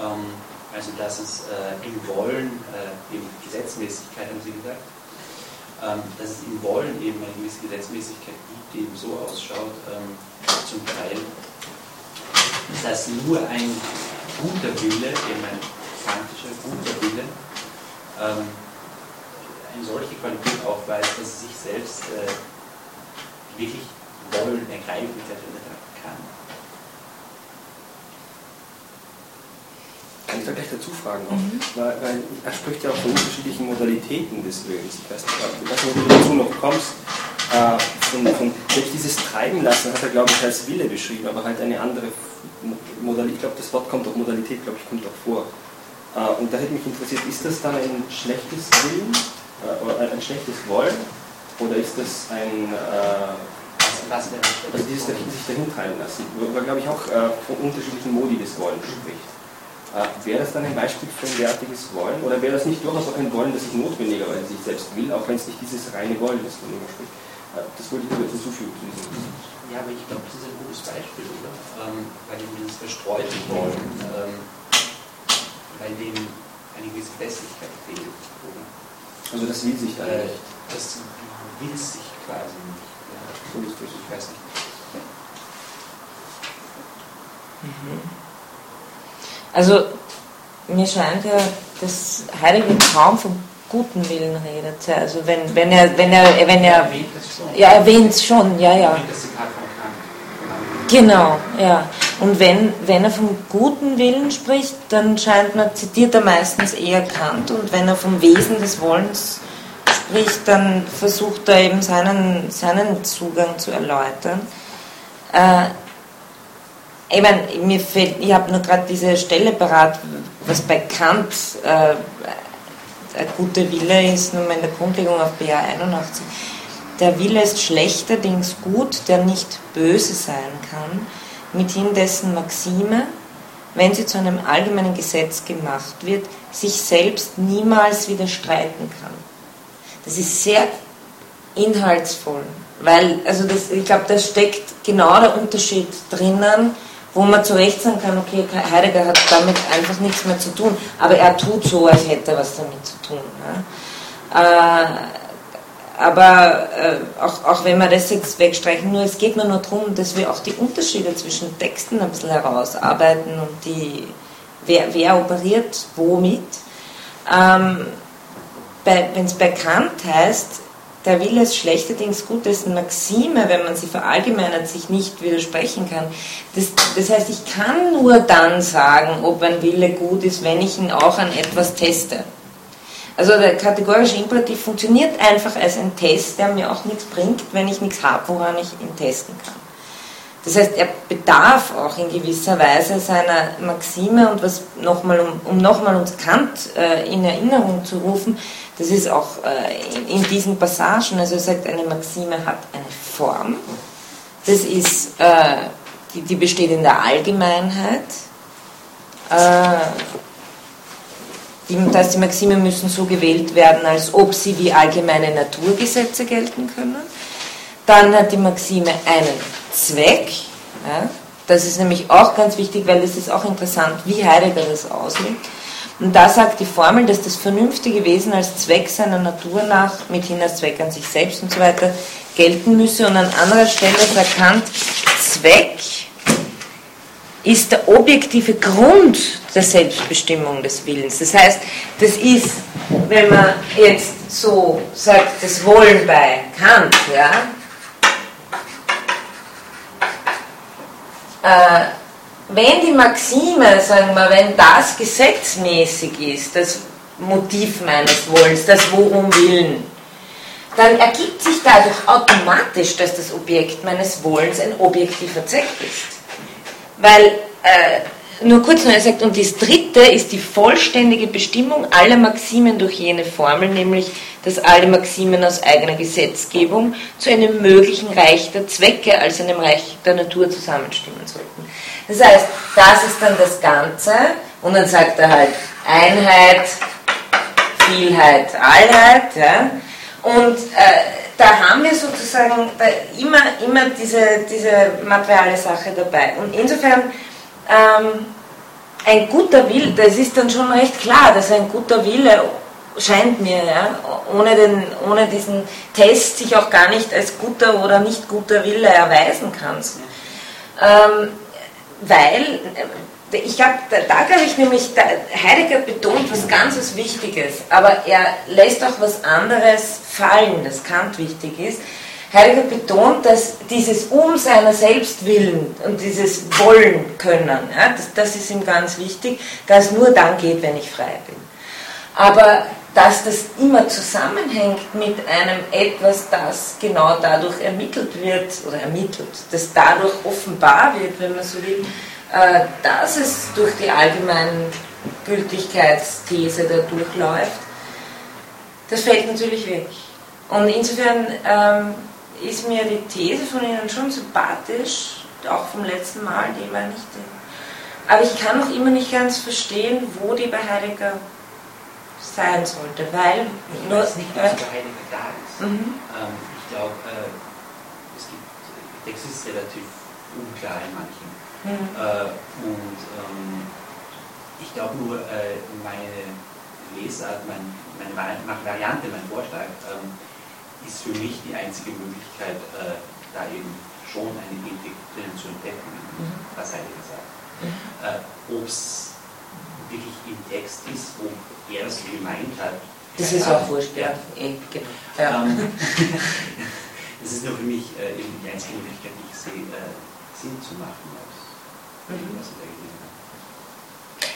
Ähm, also dass es äh, im Wollen, äh, eben Gesetzmäßigkeit haben Sie gesagt, ähm, dass es im Wollen eben eine gewisse Gesetzmäßigkeit gibt, die eben so ausschaut, ähm, zum Teil, dass nur ein guter Wille, eben ein kantischer guter Wille, ähm, eine solche Qualität aufweist, dass es sich selbst äh, wirklich wollen, ergreifen etc. kann. Ich da gleich dazu fragen? Auch? Weil, weil er spricht ja auch von unterschiedlichen Modalitäten des Willens. Ich weiß nicht, ob du dazu noch kommst. Äh, von, von, selbst dieses Treiben lassen hat er, glaube ich, als Wille beschrieben, aber halt eine andere Modalität. Ich glaube, das Wort kommt auch, Modalität, glaube ich, kommt auch vor. Äh, und da hätte mich interessiert, ist das dann ein schlechtes Willen äh, oder ein, schlechtes Wollen? Oder ist das ein, also dieses sich dahin treiben lassen, wo man, glaube ich, auch von unterschiedlichen Modi des Wollens spricht. Äh, wäre das dann ein Beispiel für ein derartiges Wollen? Oder wäre das nicht durchaus auch ein Wollen, das sich notwendigerweise sich selbst will, auch wenn es nicht dieses reine Wollen ist, von dem man spricht? Äh, das wollte ich nur jetzt hinzufügen zu diesem. Ja, aber ich glaube, das ist ein gutes Beispiel, oder? Ähm, weil eben dieses verstreute Wollen, ähm, weil dem eine gewisse Festigkeit fehlt, oder? Also das will sich dann Äh, nicht. das will sich quasi nicht. Ja, So ist das. ich weiß nicht. Also mir scheint ja, dass Heidegger kaum vom guten Willen redet. Also wenn, wenn er, wenn er, wenn er, erwähnt das schon. ja erwähnt es schon, ja, ja. Genau, ja. Und wenn, wenn er vom guten Willen spricht, dann scheint man, zitiert er meistens eher Kant und wenn er vom Wesen des Wollens spricht, dann versucht er eben seinen, seinen Zugang zu erläutern. Äh, ich meine, mir fällt, ich habe nur gerade diese Stelle parat, was bei Kant äh, ein guter Wille ist, nur in der Grundlegung auf BA 81. Der Wille ist schlechterdings gut, der nicht böse sein kann, mithin dessen Maxime, wenn sie zu einem allgemeinen Gesetz gemacht wird, sich selbst niemals widerstreiten kann. Das ist sehr inhaltsvoll, weil, also das, ich glaube, da steckt genau der Unterschied drinnen, wo man zu Recht sagen kann, okay, Heidegger hat damit einfach nichts mehr zu tun, aber er tut so, als hätte er was damit zu tun. Ja. Äh, aber äh, auch, auch wenn wir das jetzt wegstreichen, nur es geht mir nur darum, dass wir auch die Unterschiede zwischen Texten ein bisschen herausarbeiten und die, wer, wer operiert womit. Ähm, wenn es bei Kant heißt, der Wille ist schlechterdings gut, dessen Maxime, wenn man sie verallgemeinert, sich nicht widersprechen kann. Das, das heißt, ich kann nur dann sagen, ob ein Wille gut ist, wenn ich ihn auch an etwas teste. Also der kategorische Imperativ funktioniert einfach als ein Test, der mir auch nichts bringt, wenn ich nichts habe, woran ich ihn testen kann. Das heißt, er bedarf auch in gewisser Weise seiner Maxime und was nochmal, um, um nochmal uns Kant äh, in Erinnerung zu rufen, das ist auch äh, in, in, diesen Passagen, also er sagt, eine Maxime hat eine Form, das ist, äh, die, die, besteht in der Allgemeinheit, äh, das heißt, die Maxime müssen so gewählt werden, als ob sie wie allgemeine Naturgesetze gelten können. Dann hat die Maxime einen Zweck. Ja, das ist nämlich auch ganz wichtig, weil das ist auch interessant, wie Heidegger das auslegt. Und da sagt die Formel, dass das vernünftige Wesen als Zweck seiner Natur nach, mithin als Zweck an sich selbst und so weiter, gelten müsse. Und an anderer Stelle sagt Kant, Zweck ist der objektive Grund der Selbstbestimmung des Willens. Das heißt, das ist, wenn man jetzt so sagt, das Wollen bei Kant, ja, äh, wenn die Maxime, sagen wir, wenn das gesetzmäßig ist, das Motiv meines Wollens, das Worum Willen, dann ergibt sich dadurch automatisch, dass das Objekt meines Wollens ein objektiver Zweck ist. Weil, äh, nur kurz noch, er sagt, und das dritte ist die vollständige Bestimmung aller Maximen durch jene Formel, nämlich, dass alle Maximen aus eigener Gesetzgebung zu einem möglichen Reich der Zwecke als einem Reich der Natur zusammenstimmen sollten. Das heißt, das ist dann das Ganze, und dann sagt er halt Einheit, Vielheit, Allheit, ja, und äh, da haben wir sozusagen immer, immer diese, diese materiale Sache dabei. Und insofern, ähm, ein guter Wille, das ist dann schon recht klar, dass ein guter Wille scheint mir, ja, ohne, den, ohne diesen Test sich auch gar nicht als guter oder nicht guter Wille erweisen kann. Ähm, weil ich glaube, da, glaube ich nämlich, Heidegger betont was ganz was Wichtiges, aber er lässt auch was anderes fallen, das Kant wichtig ist. Heidegger betont, dass dieses Um seiner selbst willen und dieses Wollen können, ja, das, das ist ihm ganz wichtig, dass nur dann geht, wenn ich frei bin. Aber dass das immer zusammenhängt mit einem etwas, das genau dadurch ermittelt wird, oder ermittelt, das dadurch offenbar wird, wenn man so will, äh, dass es durch die allgemeine Gültigkeitsthese da durchläuft, das fällt natürlich weg. Und insofern ähm, ist mir die These von Ihnen schon sympathisch, auch vom letzten Mal, die war nicht. Aber ich kann noch immer nicht ganz verstehen, wo die bei Heidegger sein sollte, weil. Ich weiß nicht, ob sie bei Heidegger da ist. Mhm. Ähm, ich glaube, äh, es gibt, der Text ist relativ unklar in manchen Mhm. Äh, und ähm, ich glaube nur, äh, meine Lesart, mein, meine Variante, mein Vorschlag ähm, ist für mich die einzige Möglichkeit, äh, da eben schon eine Ethik drinnen zu entdecken, mhm. was Heidegger sagt. Mhm. Äh, ob es wirklich im Text ist, ob er es gemeint hat. Das ist auch wurscht, ja. Eh, genau. ja. *laughs* *laughs* Ähm, das ist nur für mich äh, eben die einzige Möglichkeit, die ich sehe, äh, Sinn zu machen der Gelegenheit.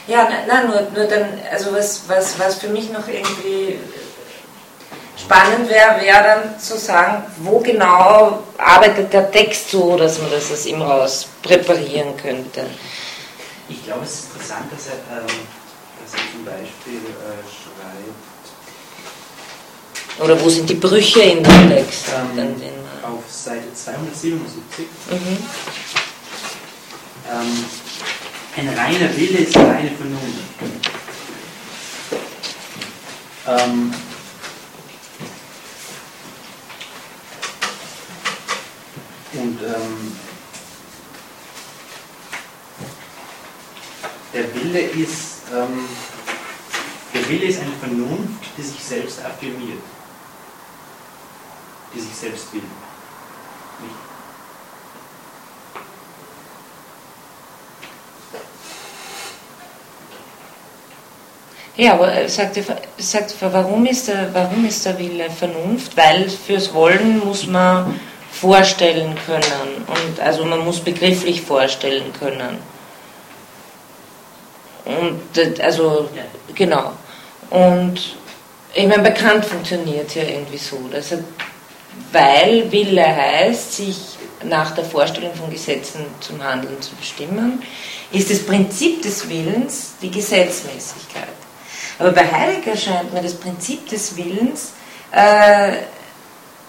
Ja, nein, nein nur, nur dann, also was, was, was für mich noch irgendwie spannend wäre, wäre dann zu sagen, wo genau arbeitet der Text so, dass man das aus ihm raus präparieren könnte. Ich glaube, es ist interessant, dass er, ähm, dass er zum Beispiel äh, schreibt, Oder wo sind die Brüche in dem Text? Ähm, Dann den, auf Seite 277, mhm. ähm, ein reiner Wille ist eine reine Vernunft. Und ähm, der Wille ist, ähm, der Wille ist eine Vernunft, die sich selbst affirmiert, die sich selbst will. Nicht? Ja, aber er sagt, sagt, warum, ist der, warum ist der Wille Vernunft? Weil fürs Wollen muss man vorstellen können. Und also man muss begrifflich vorstellen können. Und also Ja. genau. Und ich meine, bekannt funktioniert ja irgendwie so. Dass er, weil Wille heißt, sich nach der Vorstellung von Gesetzen zum Handeln zu bestimmen, ist das Prinzip des Willens die Gesetzmäßigkeit. Aber bei Heidegger scheint mir das Prinzip des Willens äh,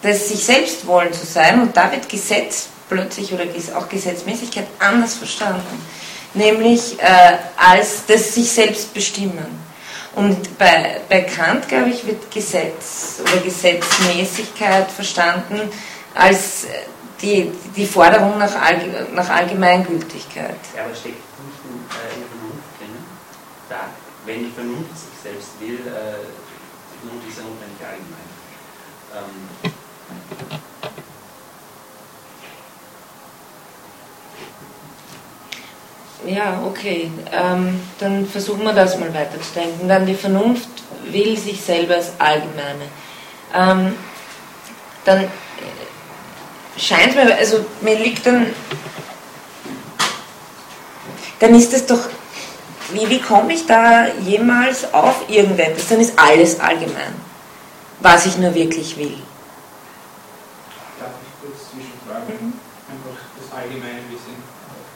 das sich selbst wollen zu sein und da wird Gesetz plötzlich oder auch Gesetzmäßigkeit anders verstanden. Nämlich äh, als das sich selbst bestimmen. Und bei, bei Kant, glaube ich, wird Gesetz oder Gesetzmäßigkeit verstanden als äh, die, die Forderung nach, Allge nach Allgemeingültigkeit. Ja, aber steckt nicht in, äh, in Vernunft drinnen. Da, wenn die Vernunft sich selbst will, äh, Vernunft ist ja notwendig allgemein. Ähm, Ja, okay. Ähm, dann versuchen wir das mal weiterzudenken. Dann die Vernunft will sich selber als Allgemeine. Ähm, dann äh, scheint mir, also mir liegt dann, dann ist es doch, wie, wie komme ich da jemals auf irgendetwas? Dann ist alles allgemein, was ich nur wirklich will. Darf ich kurz zwischenfragen? Einfach das allgemeine Wissen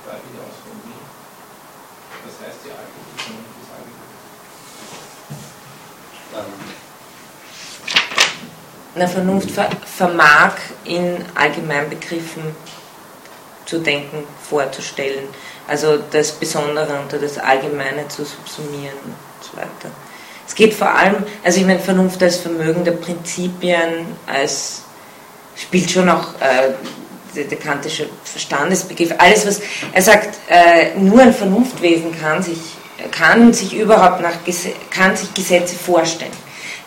da wieder ausformulieren. Was heißt die allgemeine Vernunft des Allgemeinen? ähm, eine Vernunft ver vermag in Allgemeinbegriffen zu denken, vorzustellen. Also das Besondere unter das Allgemeine zu subsumieren und so weiter. Es geht vor allem, also ich meine, Vernunft als Vermögen der Prinzipien, als spielt schon auch äh, der, der kantische Verstandesbegriff, alles was, er sagt, äh, nur ein Vernunftwesen kann sich, kann sich überhaupt nach, kann sich Gesetze vorstellen.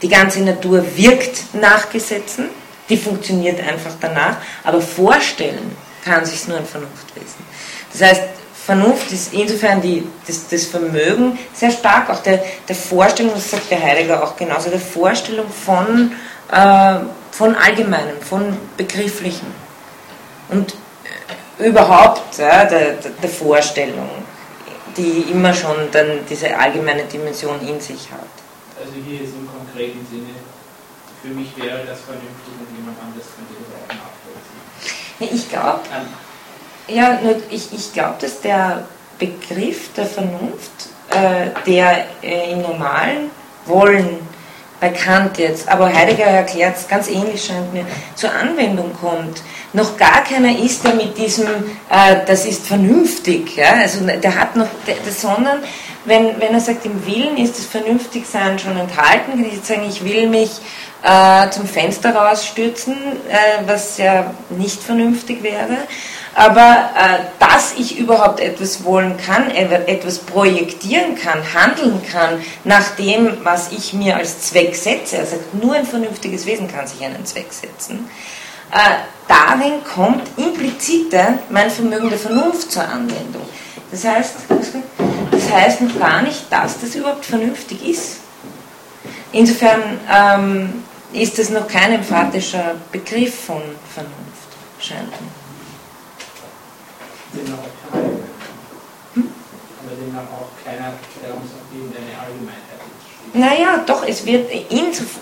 Die ganze Natur wirkt nach Gesetzen, die funktioniert einfach danach, aber vorstellen kann sich nur ein Vernunftwesen. Das heißt, Vernunft ist insofern die, das, das Vermögen sehr stark, auch der, der Vorstellung, das sagt der Heidegger auch genauso, der Vorstellung von, äh, von Allgemeinem, von Begrifflichen und äh, überhaupt ja, der, der Vorstellung, die immer schon dann diese allgemeine Dimension in sich hat. Also hier ist im konkreten Sinne, für mich wäre das vernünftig und jemand anderes könnte das auch nachvollziehen. Ja, Ich glaube, Ja, ich, ich glaube, dass der Begriff der Vernunft, äh, der äh, im normalen Wollen bei Kant jetzt, aber Heidegger erklärt es ganz ähnlich, scheint mir, zur Anwendung kommt, noch gar keiner ist, der mit diesem, äh, das ist vernünftig, ja? also der hat noch, der, der, sondern wenn, wenn er sagt, im Willen ist das Vernünftigsein schon enthalten, kann ich jetzt sagen, ich will mich äh, zum Fenster rausstürzen, äh, was ja nicht vernünftig wäre. Aber äh, dass ich überhaupt etwas wollen kann, etwas projektieren kann, handeln kann, nach dem, was ich mir als Zweck setze, er sagt, nur ein vernünftiges Wesen kann sich einen Zweck setzen, äh, darin kommt implizite mein Vermögen der Vernunft zur Anwendung. Das heißt, das heißt noch gar nicht, dass das überhaupt vernünftig ist. Insofern ähm, ist das noch kein emphatischer Begriff von Vernunft, scheint mir. Auch kein Allgemein. Hm? Aber demnach auch keiner, der uns irgendeine Allgemeinheit. Naja, doch, es wird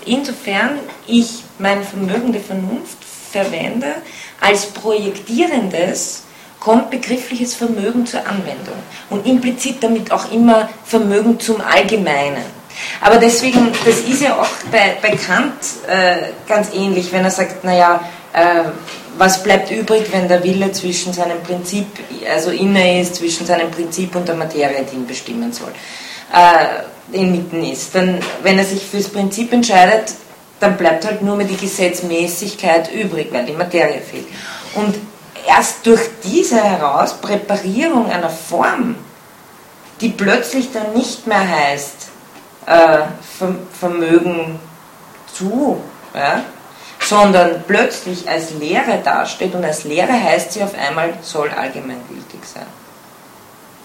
insofern ich mein Vermögen der Vernunft verwende, als projektierendes kommt begriffliches Vermögen zur Anwendung und implizit damit auch immer Vermögen zum Allgemeinen. Aber deswegen, das ist ja auch bei, bei Kant äh, ganz ähnlich, wenn er sagt, naja, äh, was bleibt übrig, wenn der Wille zwischen seinem Prinzip, also inne ist, zwischen seinem Prinzip und der Materie, die ihn bestimmen soll, äh, inmitten ist. Dann, wenn er sich fürs Prinzip entscheidet, dann bleibt halt nur mehr die Gesetzmäßigkeit übrig, weil die Materie fehlt. Und erst durch diese heraus Präparierung einer Form, die plötzlich dann nicht mehr heißt, äh, Vermögen zu, ja, sondern plötzlich als Lehre dasteht und als Lehre heißt sie auf einmal, soll allgemeingültig sein.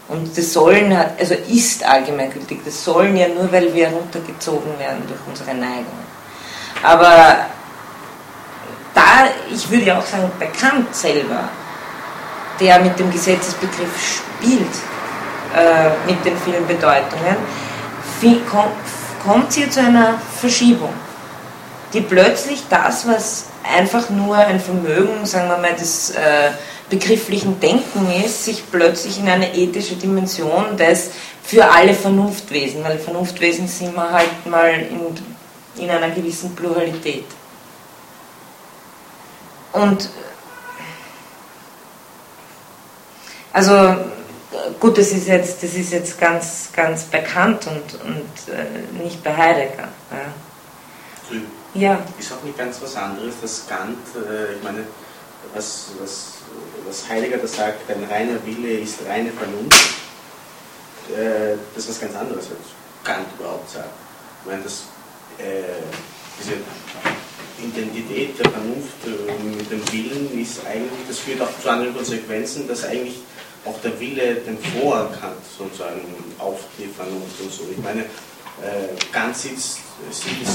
Und das Sollen hat, also ist allgemeingültig, das Sollen ja nur, weil wir runtergezogen werden durch unsere Neigungen. Aber da, ich würde ja auch sagen, bei Kant selber, der mit dem Gesetzesbegriff spielt, äh, mit den vielen Bedeutungen, kommt es hier zu einer Verschiebung, die plötzlich das, was einfach nur ein Vermögen, sagen wir mal, des äh, begrifflichen Denken ist, sich plötzlich in eine ethische Dimension des für alle Vernunftwesen, weil Vernunftwesen sind wir halt mal in, in einer gewissen Pluralität. Und also gut, das ist jetzt, das ist jetzt ganz, ganz bekannt und, und äh, nicht bei Heidegger. Ja. Ja. Ist auch nicht ganz was anderes, dass Kant, äh, ich meine, was, was, was Heidegger da sagt, ein reiner Wille ist reine Vernunft, äh, das ist was ganz anderes, als Kant überhaupt sagt. Ich meine, das, äh, diese Identität der Vernunft mit dem Willen ist eigentlich, das führt auch zu anderen Konsequenzen, dass eigentlich auch der Wille den Vorrang hat, sozusagen auf die Vernunft und so. Ich meine, ganz sitzt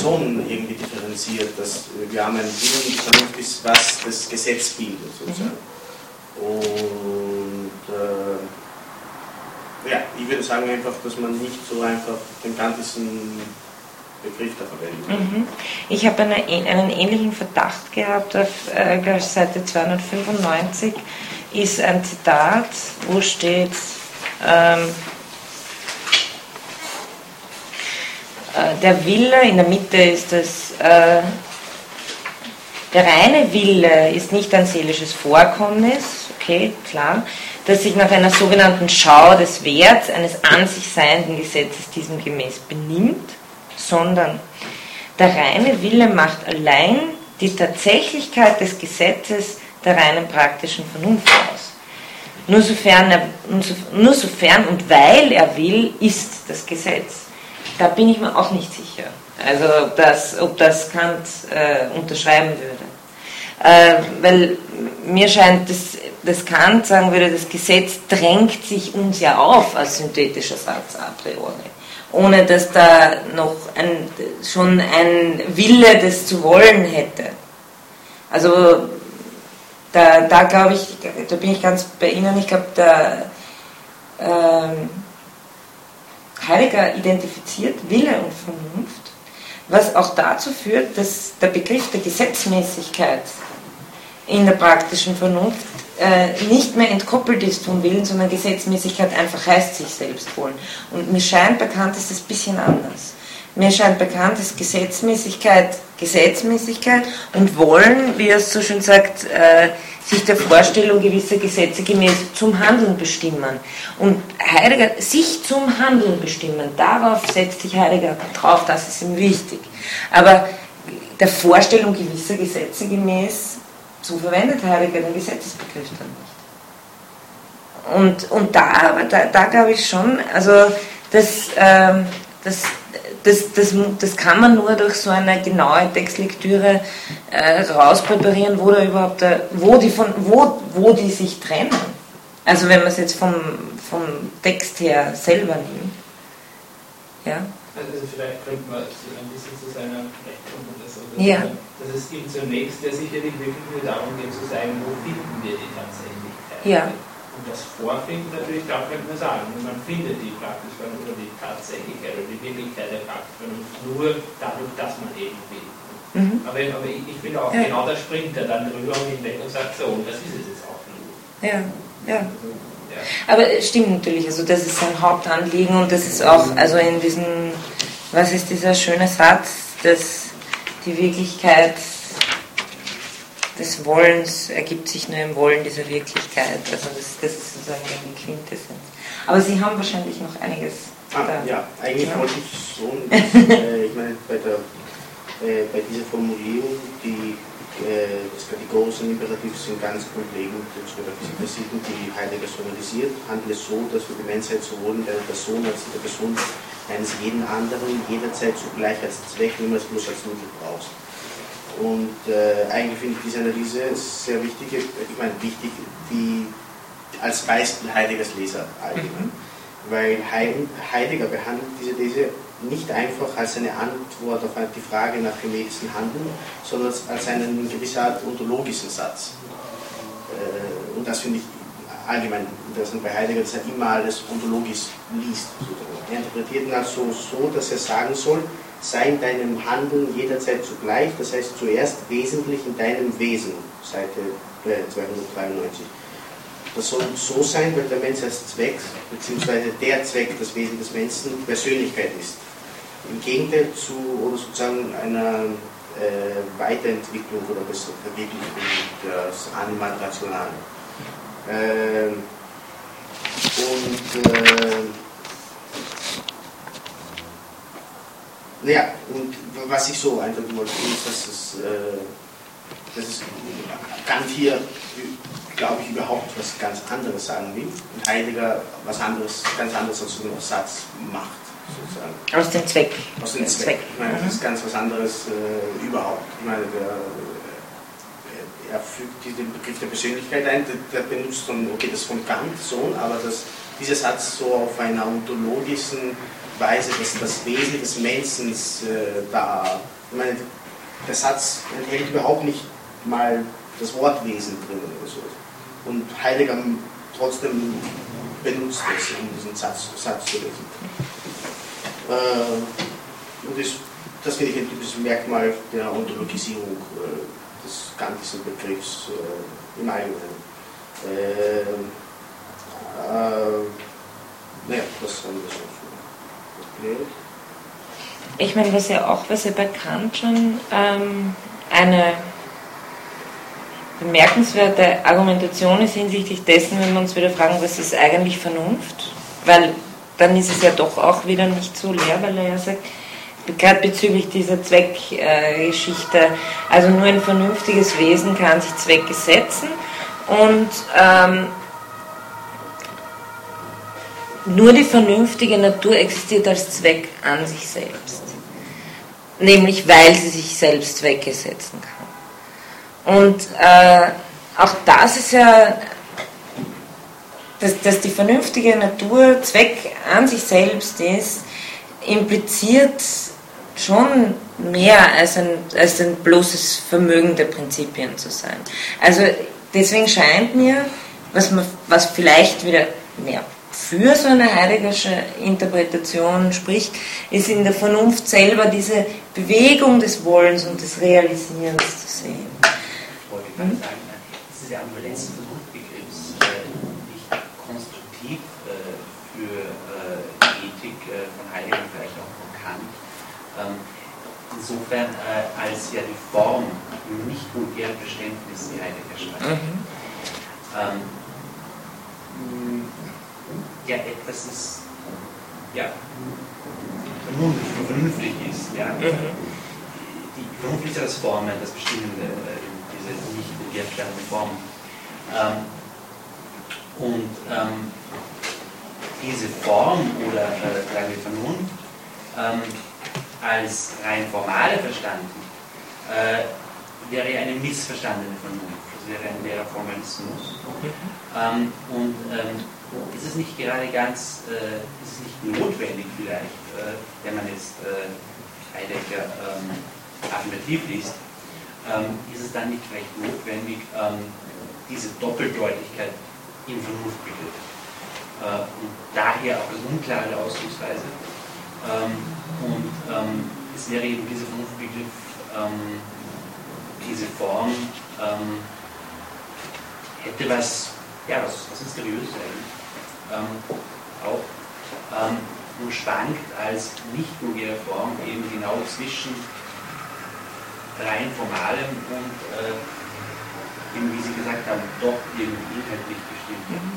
schon irgendwie differenziert, dass wir haben einen Willen, die was das Gesetz bildet, sozusagen. Und äh, ja, ich würde sagen einfach, dass man nicht so einfach den ganzen Begriff da verwenden. Mhm. Ich habe eine, einen ähnlichen Verdacht gehabt auf äh, Seite 295 ist ein Zitat, wo steht, ähm, äh, der Wille, in der Mitte ist es, äh, der reine Wille ist nicht ein seelisches Vorkommnis, okay, klar, das sich nach einer sogenannten Schau des Werts eines an sich seienden Gesetzes diesem gemäß benimmt, sondern der reine Wille macht allein die Tatsächlichkeit des Gesetzes der reinen praktischen Vernunft aus. Nur sofern, er, nur sofern und weil er will, ist das Gesetz. Da bin ich mir auch nicht sicher. Also ob das, ob das Kant äh, unterschreiben würde. Äh, weil mir scheint, dass, dass Kant sagen würde, das Gesetz drängt sich uns ja auf als synthetischer Satz a priori. Ohne dass da noch ein, schon ein Wille, das zu wollen hätte. Also da, da glaube ich, da bin ich ganz bei Ihnen, ich glaube, der ähm, Heidegger identifiziert Wille und Vernunft, was auch dazu führt, dass der Begriff der Gesetzmäßigkeit in der praktischen Vernunft äh, nicht mehr entkoppelt ist vom Willen, sondern Gesetzmäßigkeit einfach heißt sich selbst wollen. Und mir scheint bekannt, ist das ein bisschen anders. Mir scheint bekannt, dass Gesetzmäßigkeit Gesetzmäßigkeit und wollen, wie er es so schön sagt, äh, sich der Vorstellung gewisser Gesetze gemäß zum Handeln bestimmen. Und Heidegger, sich zum Handeln bestimmen, darauf setzt sich Heidegger drauf, das ist ihm wichtig. Aber der Vorstellung gewisser Gesetze gemäß, so verwendet Heidegger den Gesetzesbegriff dann nicht. Und, und da, da, da glaube ich schon, also das, ähm, das das, das, das kann man nur durch so eine genaue Textlektüre äh, rauspräparieren, wo, da überhaupt, äh, wo, die von, wo, wo die sich trennen. Also wenn man es jetzt vom, vom Text her selber nimmt. Ja? Also vielleicht könnte man ein bisschen zu seiner kommen oder so. Ja. Dass es ihm zunächst ja sicherlich wirklich nur darum geht zu sagen, wo finden wir die Tatsächlichkeit. Ja. Und das Vorfinden natürlich, da könnte man sagen, man findet die praktisch oder die Tatsächlichkeit oder die Wirklichkeit der praktisch nur dadurch, dass man eben will. Mhm. Aber, aber ich, ich bin auch ja. genau, da springt er dann drüber und hinweg und sagt so, und das ist es jetzt auch nur. Ja, ja. Also, ja. Aber es stimmt natürlich, also das ist sein Hauptanliegen und das ist auch, also in diesem, was ist dieser schöne Satz, dass die Wirklichkeit des Wollens ergibt sich nur im Wollen dieser Wirklichkeit. Also das, das ist sozusagen die Quintessenz. Aber Sie haben wahrscheinlich noch einiges. Ah, da. Ja, eigentlich genau. wollte ich so, *laughs* äh, ich meine, bei, der, äh, bei dieser Formulierung, die äh, des kategorischen Imperativs sind ganz grundlegend Metaphysik die Heidegger sozialisiert, handelt es so, dass du die Menschheit sowohl in deiner Person als in der Person eines jeden anderen jederzeit zugleich als Zweck, niemals bloß als Mittel brauchst. Und äh, eigentlich finde ich diese Analyse sehr wichtig, ich meine wichtig, die als Beispiel Heideggers Leser allgemein. Mhm. Weil Heidegger behandelt diese These nicht einfach als eine Antwort auf die Frage nach gemäßigem Handeln, sondern als einen gewissen Art ontologischen Satz. Äh, und das finde ich allgemein interessant bei Heidegger, dass er immer alles ontologisch liest. Er interpretiert ihn also so, dass er sagen soll, sei in deinem Handeln jederzeit zugleich, das heißt zuerst wesentlich in deinem Wesen, Seite 293. Das soll so sein, weil der Mensch als Zweck, beziehungsweise der Zweck, das Wesen des Menschen, Persönlichkeit ist. Im Gegenteil zu oder sozusagen einer äh, Weiterentwicklung oder Verwirklichung des Animal-Rationalen. Äh, und äh, naja, und was ich so eindrücken wollte, ist, dass es, äh, dass es Kant hier, glaube ich, überhaupt was ganz anderes sagen will und Heidegger was anderes, ganz anderes als nur Satz macht sozusagen. Aus dem Zweck. Aus dem Zweck. Zweck. Ich meine, das ist mhm. ganz was anderes äh, überhaupt. Ich meine, der, äh, er fügt den Begriff der Persönlichkeit ein, der, der benutzt dann, okay, das von Kant so, aber das, dieser Satz so auf einer ontologischen Weise, dass das Wesen des Menschen äh, da, ich meine, der Satz enthält überhaupt nicht mal das Wortwesen drin oder so. Und Heidegger trotzdem benutzt es, um diesen Satz, Satz zu lesen. Äh, und das, das finde ich ein typisches Merkmal der Ontologisierung äh, des kantischen Begriffs äh, im Allgemeinen. Äh, naja, das haben wir so erklärt. Ich meine, was ja auch, was ja bei Kant schon ähm, eine bemerkenswerte Argumentation ist hinsichtlich dessen, wenn wir uns wieder fragen, was ist eigentlich Vernunft? Weil dann ist es ja doch auch wieder nicht so leer, weil er ja sagt, gerade bezüglich dieser Zweckgeschichte, äh, also nur ein vernünftiges Wesen kann sich Zwecke setzen und ähm, nur die vernünftige Natur existiert als Zweck an sich selbst. Nämlich weil sie sich selbst Zwecke setzen kann. Und äh, auch das ist ja dass, dass die vernünftige Natur Zweck an sich selbst ist, impliziert schon mehr als ein, als ein bloßes Vermögen der Prinzipien zu sein. Also deswegen scheint mir, was, man, was vielleicht wieder mehr für so eine heideggersche Interpretation spricht, ist in der Vernunft selber diese Bewegung des Wollens und des Realisierens zu sehen. Ich wollte hm? sagen, diese Ambulanz Ähm, insofern äh, als ja die Form nicht vulgäre Verständnis die Heidegger schreibt. Mhm. Ähm, ja, etwas ist ja, vernünftig ist. Ja. Mhm. Die Vernunft ist ja das Formen, das Bestimmende, äh, diese nicht verstandene Form. Ähm, und ähm, diese Form oder äh, sagen wir Vernunft ähm, als rein formale verstanden, äh, wäre eine missverstandene Vernunft. Das wäre ein leerer Formalismus. Ähm, und ähm, ist es nicht gerade ganz, äh, ist es nicht notwendig vielleicht, äh, wenn man jetzt äh, Heidegger ähm, affirmativ liest, ähm, ist es dann nicht vielleicht notwendig, ähm, diese Doppeldeutigkeit im Vernunftbegriff. Äh, und daher auch eine unklare Ausdrucksweise. Ähm, und ähm, es wäre eben dieser Vernunftbegriff, ähm, diese Form, hätte was, ja, was, was mysteriös eigentlich. Ähm, auch ähm, und schwankt als nicht vulgäre Form eben genau zwischen rein formalem und äh, eben, wie Sie gesagt haben, doch irgendwie inhaltlich bestimmt.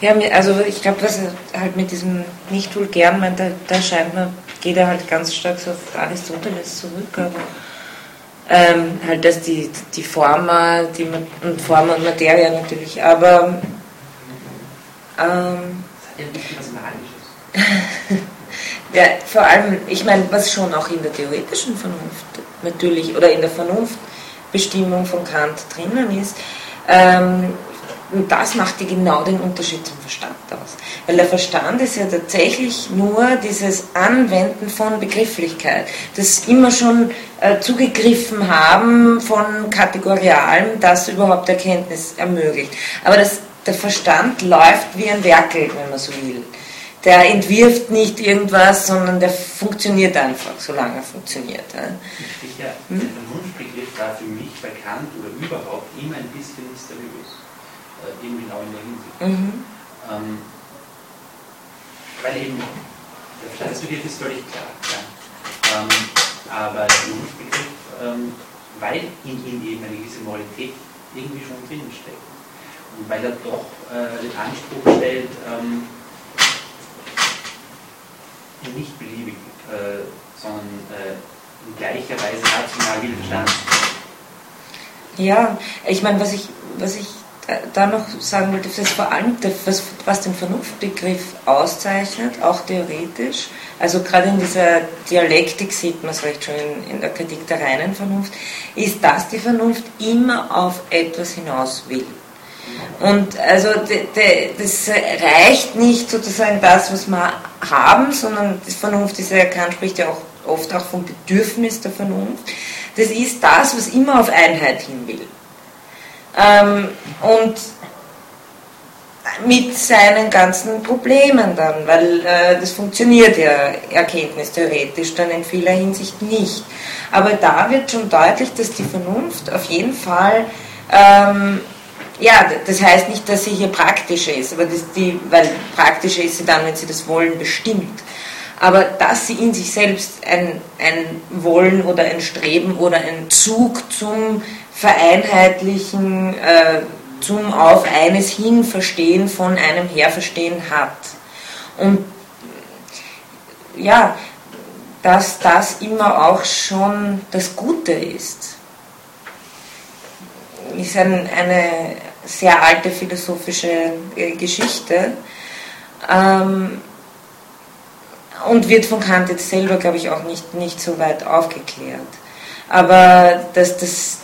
Ja, also ich glaube, was er halt mit diesem nicht vulgären meint, da, da scheint man, geht er halt ganz stark so auf Aristoteles zurück, aber ähm, halt, dass die, die Forma, die, und Form und Materie natürlich, aber ähm, *laughs* ja, vor allem, ich meine, was schon auch in der theoretischen Vernunft natürlich oder in der Vernunftbestimmung von Kant drinnen ist, ähm, und das macht ja genau den Unterschied zum Verstand aus. Weil der Verstand ist ja tatsächlich nur dieses Anwenden von Begrifflichkeit, das immer schon äh, zugegriffen haben von Kategorialen, das überhaupt Erkenntnis ermöglicht. Aber das, der Verstand läuft wie ein Werkel, wenn man so will der entwirft nicht irgendwas, sondern der funktioniert einfach, solange er funktioniert. Ja. Sicher, hm? der Vernunftbegriff war für mich bekannt oder überhaupt immer ein bisschen mysteriös, äh, eben genau in der Hinsicht. Mhm. Ähm, weil eben der Verstandsbegriff ist völlig klar. Ja. Ähm, aber der Vernunftbegriff, ähm, weil in ihm eben eine gewisse Moralität irgendwie schon drinnen steckt. Weil er doch äh, den Anspruch stellt, ähm, nicht beliebig, äh, sondern äh, in gleicher Weise rational wie Verstand. Ja, ich meine, was ich, was ich da noch sagen wollte, das vor allem, was, was den Vernunftbegriff auszeichnet, auch theoretisch, also gerade in dieser Dialektik sieht man es recht schon in, in der Kritik der reinen Vernunft, ist, dass die Vernunft immer auf etwas hinaus will. Und also das reicht nicht sozusagen das, was wir haben, sondern die Vernunft ist ja, Kant spricht ja auch oft auch vom Bedürfnis der Vernunft. Das ist das, was immer auf Einheit hin will. Ähm, und mit seinen ganzen Problemen dann, weil äh, das funktioniert ja erkenntnistheoretisch dann in vieler Hinsicht nicht. Aber da wird schon deutlich, dass die Vernunft auf jeden Fall ähm, ja, das heißt nicht, dass sie hier praktischer ist, aber das die, weil praktischer ist sie dann, wenn sie das Wollen bestimmt. Aber dass sie in sich selbst ein, ein Wollen oder ein Streben oder ein Zug zum Vereinheitlichen, äh, zum auf eines hin Verstehen von einem her Verstehen hat. Und ja, dass das immer auch schon das Gute ist ist ein, eine, sehr alte philosophische äh, Geschichte. Ähm, und wird von Kant jetzt selber, glaube ich, auch nicht, nicht so weit aufgeklärt. Aber dass das,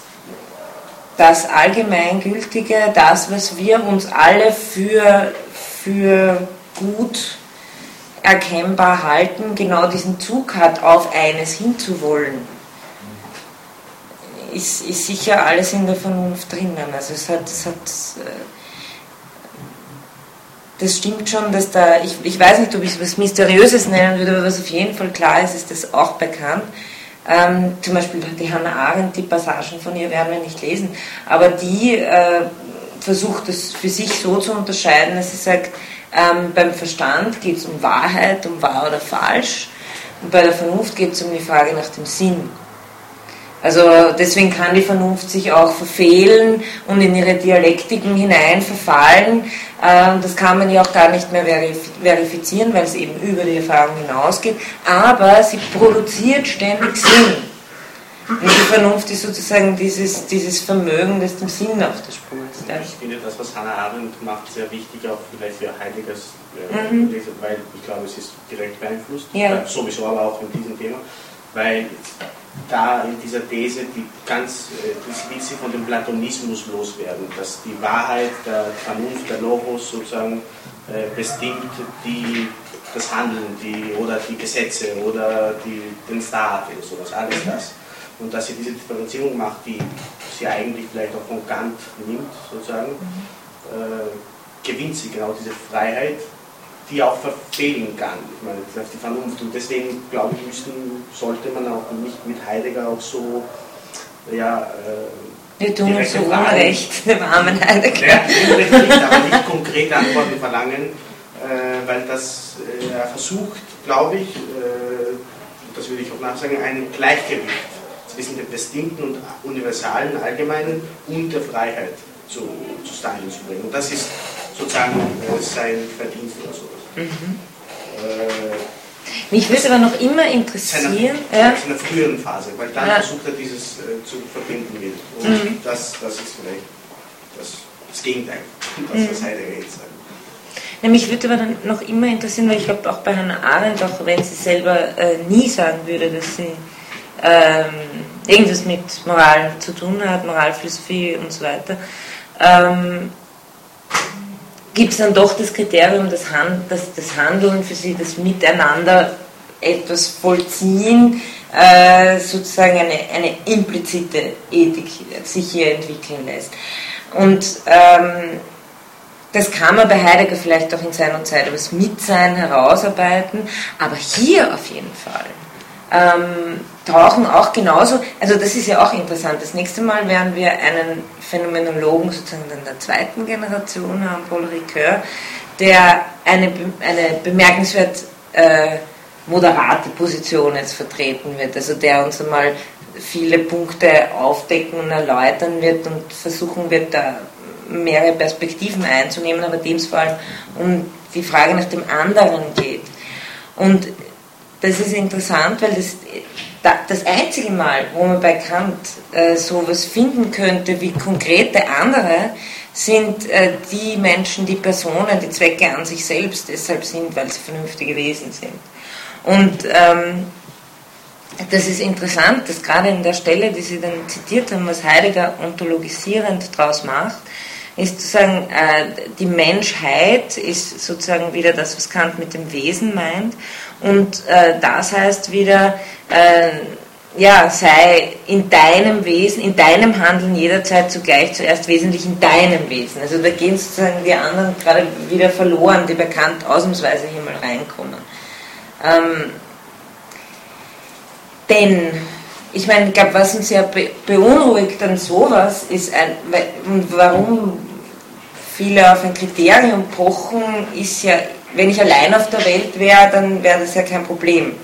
das Allgemeingültige, das, was wir uns alle für, für gut erkennbar halten, genau diesen Zug hat, auf eines hinzuwollen ist, ist sicher alles in der Vernunft drinnen. Also es hat, es hat äh, das stimmt schon, dass da, ich, ich weiß nicht, ob ich es was Mysteriöses nennen würde, aber was auf jeden Fall klar ist, ist das auch bekannt. Ähm, zum Beispiel die Hannah Arendt, die Passagen von ihr werden wir nicht lesen, aber die äh, versucht es für sich so zu unterscheiden, dass sie sagt, ähm, beim Verstand geht es um Wahrheit, um wahr oder falsch, und bei der Vernunft geht es um die Frage nach dem Sinn. Also deswegen kann die Vernunft sich auch verfehlen und in ihre Dialektiken hinein verfallen. Ähm, das kann man ja auch gar nicht mehr verifizieren, weil es eben über die Erfahrung hinausgeht. Aber sie produziert ständig Sinn. Und die Vernunft ist sozusagen dieses, dieses Vermögen, das dem Sinn auf der Spur ist. Ich finde das, was Hannah Arendt macht, sehr wichtig, auch vielleicht für Heideggers äh, mhm. Weil ich glaube, es ist direkt beeinflusst. Ja. Sowieso, aber auch in diesem Thema. Weil da in dieser These, die ganz, äh, das will sie von dem Platonismus loswerden, dass die Wahrheit der Vernunft, der Logos sozusagen äh, bestimmt die, das Handeln die, oder die Gesetze oder die, den Staat oder sowas, alles das. Und dass sie diese Differenzierung macht, die sie eigentlich vielleicht auch von Kant nimmt, sozusagen, äh, gewinnt sie genau diese Freiheit, die auch verfehlen kann. Ich meine, das heißt die Vernunft. Und deswegen, glaube ich, müssten, sollte man auch nicht mit Heidegger auch so, ja, äh, wir tun uns so Unrecht, *laughs* dem armen Heidegger. Ja, Unrecht nicht, aber nicht konkrete Antworten verlangen, äh, weil das äh, er versucht, glaube ich, äh, das würde ich auch nachsagen, ein Gleichgewicht zwischen dem Bestimmten und Universalen, Allgemeinen und der Freiheit zu, zustande zu bringen. Und das ist sozusagen äh, sein Verdienst oder sowas. Mhm. Äh, mich würde aber noch immer interessieren. Seiner, ja. seiner früheren Phase, weil dann ja. versucht er dieses äh, zu verbinden will. Und mhm. das, das ist vielleicht das, das Gegenteil, *laughs* was, mhm. was Heidegger jetzt sagt. Ja, mich würde aber dann noch immer interessieren, weil ich glaube auch bei Hannah Arendt, auch wenn sie selber äh, nie sagen würde, dass sie ähm, irgendwas mit Moral zu tun hat, Moralphilosophie und so weiter, ähm, gibt es dann doch das Kriterium, dass das, das Handeln für sie, das Miteinander etwas vollziehen, äh, sozusagen eine, eine implizite Ethik sich hier entwickeln lässt. Und ähm, das kann man bei Heidegger vielleicht auch in seiner Zeit über das Mitsein herausarbeiten, aber hier auf jeden Fall ähm, tauchen auch genauso, also das ist ja auch interessant. Das nächste Mal werden wir einen Phänomenologen sozusagen der zweiten Generation haben, Paul Ricoeur, der eine, eine bemerkenswert äh, moderate Position jetzt vertreten wird, also der uns einmal viele Punkte aufdecken und erläutern wird und versuchen wird, da mehrere Perspektiven einzunehmen, aber dem es vor allem um die Frage nach dem anderen geht. Und das ist interessant, weil das das einzige Mal, wo man bei Kant äh, sowas finden könnte wie konkrete andere, sind äh, die Menschen, die Personen, die Zwecke an sich selbst deshalb sind, weil sie vernünftige Wesen sind. Und ähm, das ist interessant, dass gerade in der Stelle, die Sie dann zitiert haben, was Heidegger ontologisierend daraus macht, ist zu sagen, äh, die Menschheit ist sozusagen wieder das, was Kant mit dem Wesen meint. Und äh, das heißt wieder, äh, ja, sei in deinem Wesen, in deinem Handeln jederzeit zugleich zuerst wesentlich in deinem Wesen. Also da gehen sozusagen die anderen gerade wieder verloren, die bei Kant ausnahmsweise hier mal reinkommen. Ähm, denn ich meine, ich glaube, was uns ja beunruhigt an sowas ist, ein, warum viele auf ein Kriterium pochen, ist ja, wenn ich allein auf der Welt wäre, dann wäre das ja kein Problem.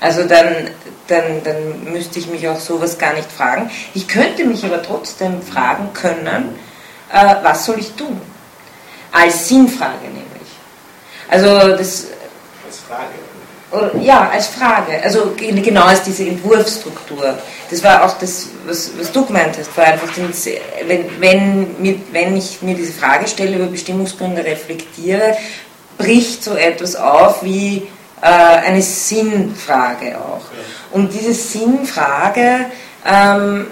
Also dann, dann, dann müsste ich mich auch sowas gar nicht fragen. Ich könnte mich aber trotzdem fragen können, äh, was soll ich tun? Als Sinnfrage nämlich. Also das. Als Frage. Oder, ja, als Frage. Also genau als diese Entwurfsstruktur. Das war auch das, was, was du gemeint hast. War einfach, wenn, wenn, wenn ich mir diese Frage stelle, über Bestimmungsgründe reflektiere, bricht so etwas auf wie äh, eine Sinnfrage auch. Und diese Sinnfrage, ähm,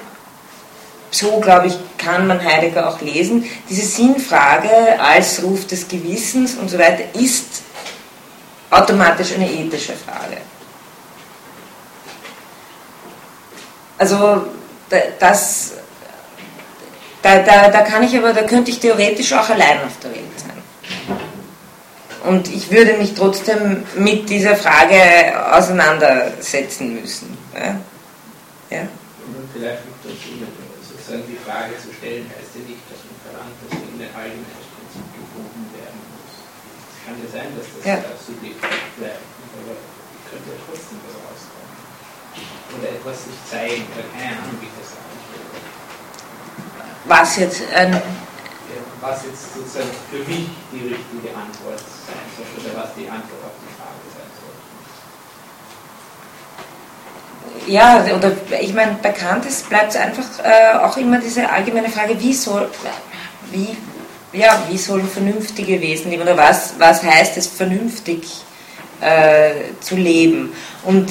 so glaube ich, kann man Heidegger auch lesen, diese Sinnfrage als Ruf des Gewissens und so weiter ist automatisch eine ethische Frage. Also das, da, da, da kann ich aber, da könnte ich theoretisch auch allein auf der Welt sein. Und ich würde mich trotzdem mit dieser Frage auseinandersetzen müssen. Ja? ja? Vielleicht dazu, sozusagen die Frage zu stellen, heißt ja nicht, dass man verlangt, dass in den Allgemeinheitsprinzip gefunden werden muss. Es kann ja sein, dass das ja. subjektiv bleibt, aber könnte ja trotzdem was rauskommen. Oder etwas sich zeigen, oder keine Ahnung, wie das will. Was jetzt. Ähm was jetzt sozusagen für mich die richtige Antwort sein soll oder was die Antwort auf die Frage sein soll. Ja, oder ich meine, bekannt ist, bleibt es einfach äh, auch immer diese allgemeine Frage, wie soll, wie, ja, wie sollen vernünftige Wesen leben oder was, was heißt es vernünftig äh, zu leben? Und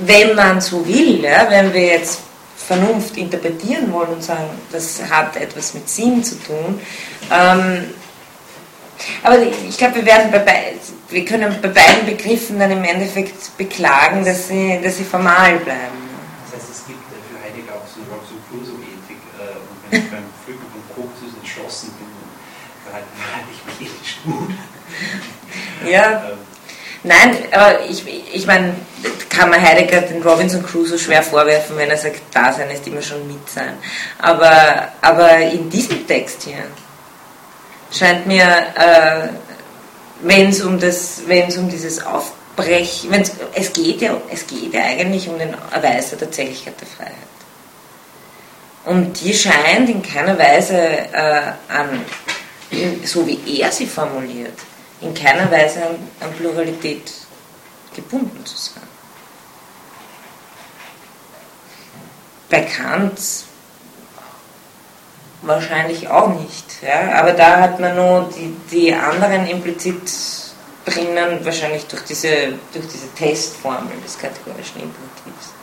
wenn man so will, ja, wenn wir jetzt Vernunft interpretieren wollen und sagen, das hat etwas mit Sinn zu tun. Ähm, aber ich glaube, wir bei wir können bei beiden Begriffen dann im Endeffekt beklagen, dass sie, dass sie formal bleiben. Das heißt, es gibt für Heidegger auch so eine Robinson Crusoe-Ethik. Äh, und wenn ich beim Pflücken von Kokosnüssen entschlossen bin, halt Ja. Nein, aber ich, ich meine, kann man Heidegger den Robinson Crusoe schwer vorwerfen, wenn er sagt, Dasein ist immer schon mit sein. Aber, aber in diesem Text hier scheint mir, äh, wenn es um um dieses Aufbrechen, wenn's, es geht ja, es geht ja eigentlich um den Erweis der Tatsächlichkeit der Freiheit. Und die scheint in keiner Weise äh, an, so wie er sie formuliert, in keiner Weise an, an Pluralität gebunden zu sein. Bei Kant wahrscheinlich auch nicht. Ja? Aber da hat man nur die, die anderen implizit drinnen, wahrscheinlich durch diese, durch diese Testformel des kategorischen Imperativs.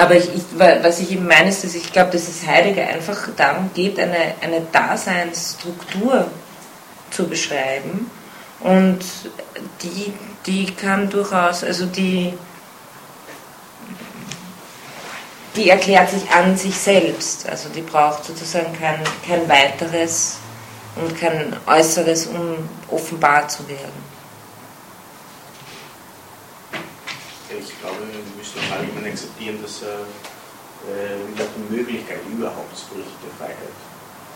Aber ich, ich, was ich eben meine, ist, dass ich glaube, dass es Heidegger einfach darum geht, eine, eine Daseinsstruktur zu beschreiben. Und die, die kann durchaus, also die, die erklärt sich an sich selbst. Also die braucht sozusagen kein, kein weiteres und kein äußeres, um offenbar zu werden. Ich glaube, wir müssen auch allgemein akzeptieren, dass äh, äh, die Möglichkeit überhaupt des Berichts der Freiheit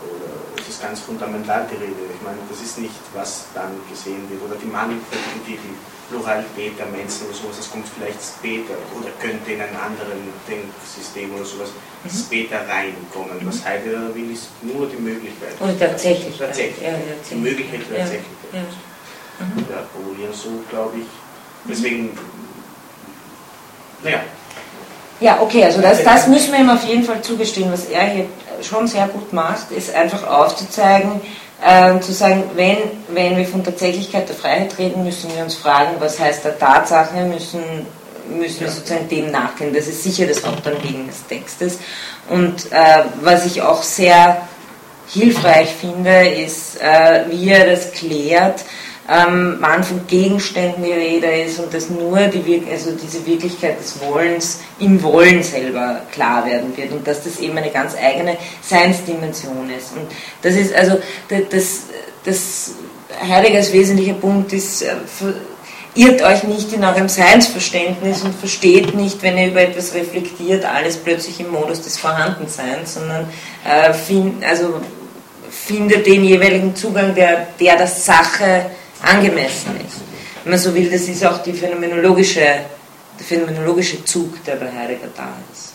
oder es ist ganz fundamental die Rede. Ich meine, das ist nicht, was dann gesehen wird oder die Mannigfaltigen Titel, Pluralität der Menschen oder sowas, das kommt vielleicht später oder könnte in einem anderen Denksystem oder sowas Mhm. später reinkommen. Was Heidegger will, ist nur die Möglichkeit. Und tatsächlich. Tatsächlich. Ja, ja, Die tatsächlich. Möglichkeit der Ja, ja. Mhm. Ja, so, glaube ich. Deswegen, naja, Ja, okay, also das, das müssen wir ihm auf jeden Fall zugestehen. Was er hier schon sehr gut macht, ist einfach aufzuzeigen, äh, zu sagen, wenn, wenn wir von Tatsächlichkeit der Freiheit reden, müssen wir uns fragen, was heißt der Tatsache, müssen, müssen wir sozusagen dem nachgehen. Das ist sicher das Hauptanliegen des Textes. Und äh, was ich auch sehr hilfreich finde, ist, äh, wie er das klärt, ähm, wann von Gegenständen die Rede ist und dass nur die, Wir- also diese Wirklichkeit des Wollens im Wollen selber klar werden wird und dass das eben eine ganz eigene Seinsdimension ist. Und das ist also da- das, das Heideggers wesentlicher Punkt ist, äh, irrt euch nicht in eurem Seinsverständnis und versteht nicht, wenn ihr über etwas reflektiert, alles plötzlich im Modus des Vorhandenseins, sondern äh, find, also findet den jeweiligen Zugang, der, der der Sache angemessen ist. Wenn man so will, das ist auch die phänomenologische, der phänomenologische Zug, der bei Heidegger da ist.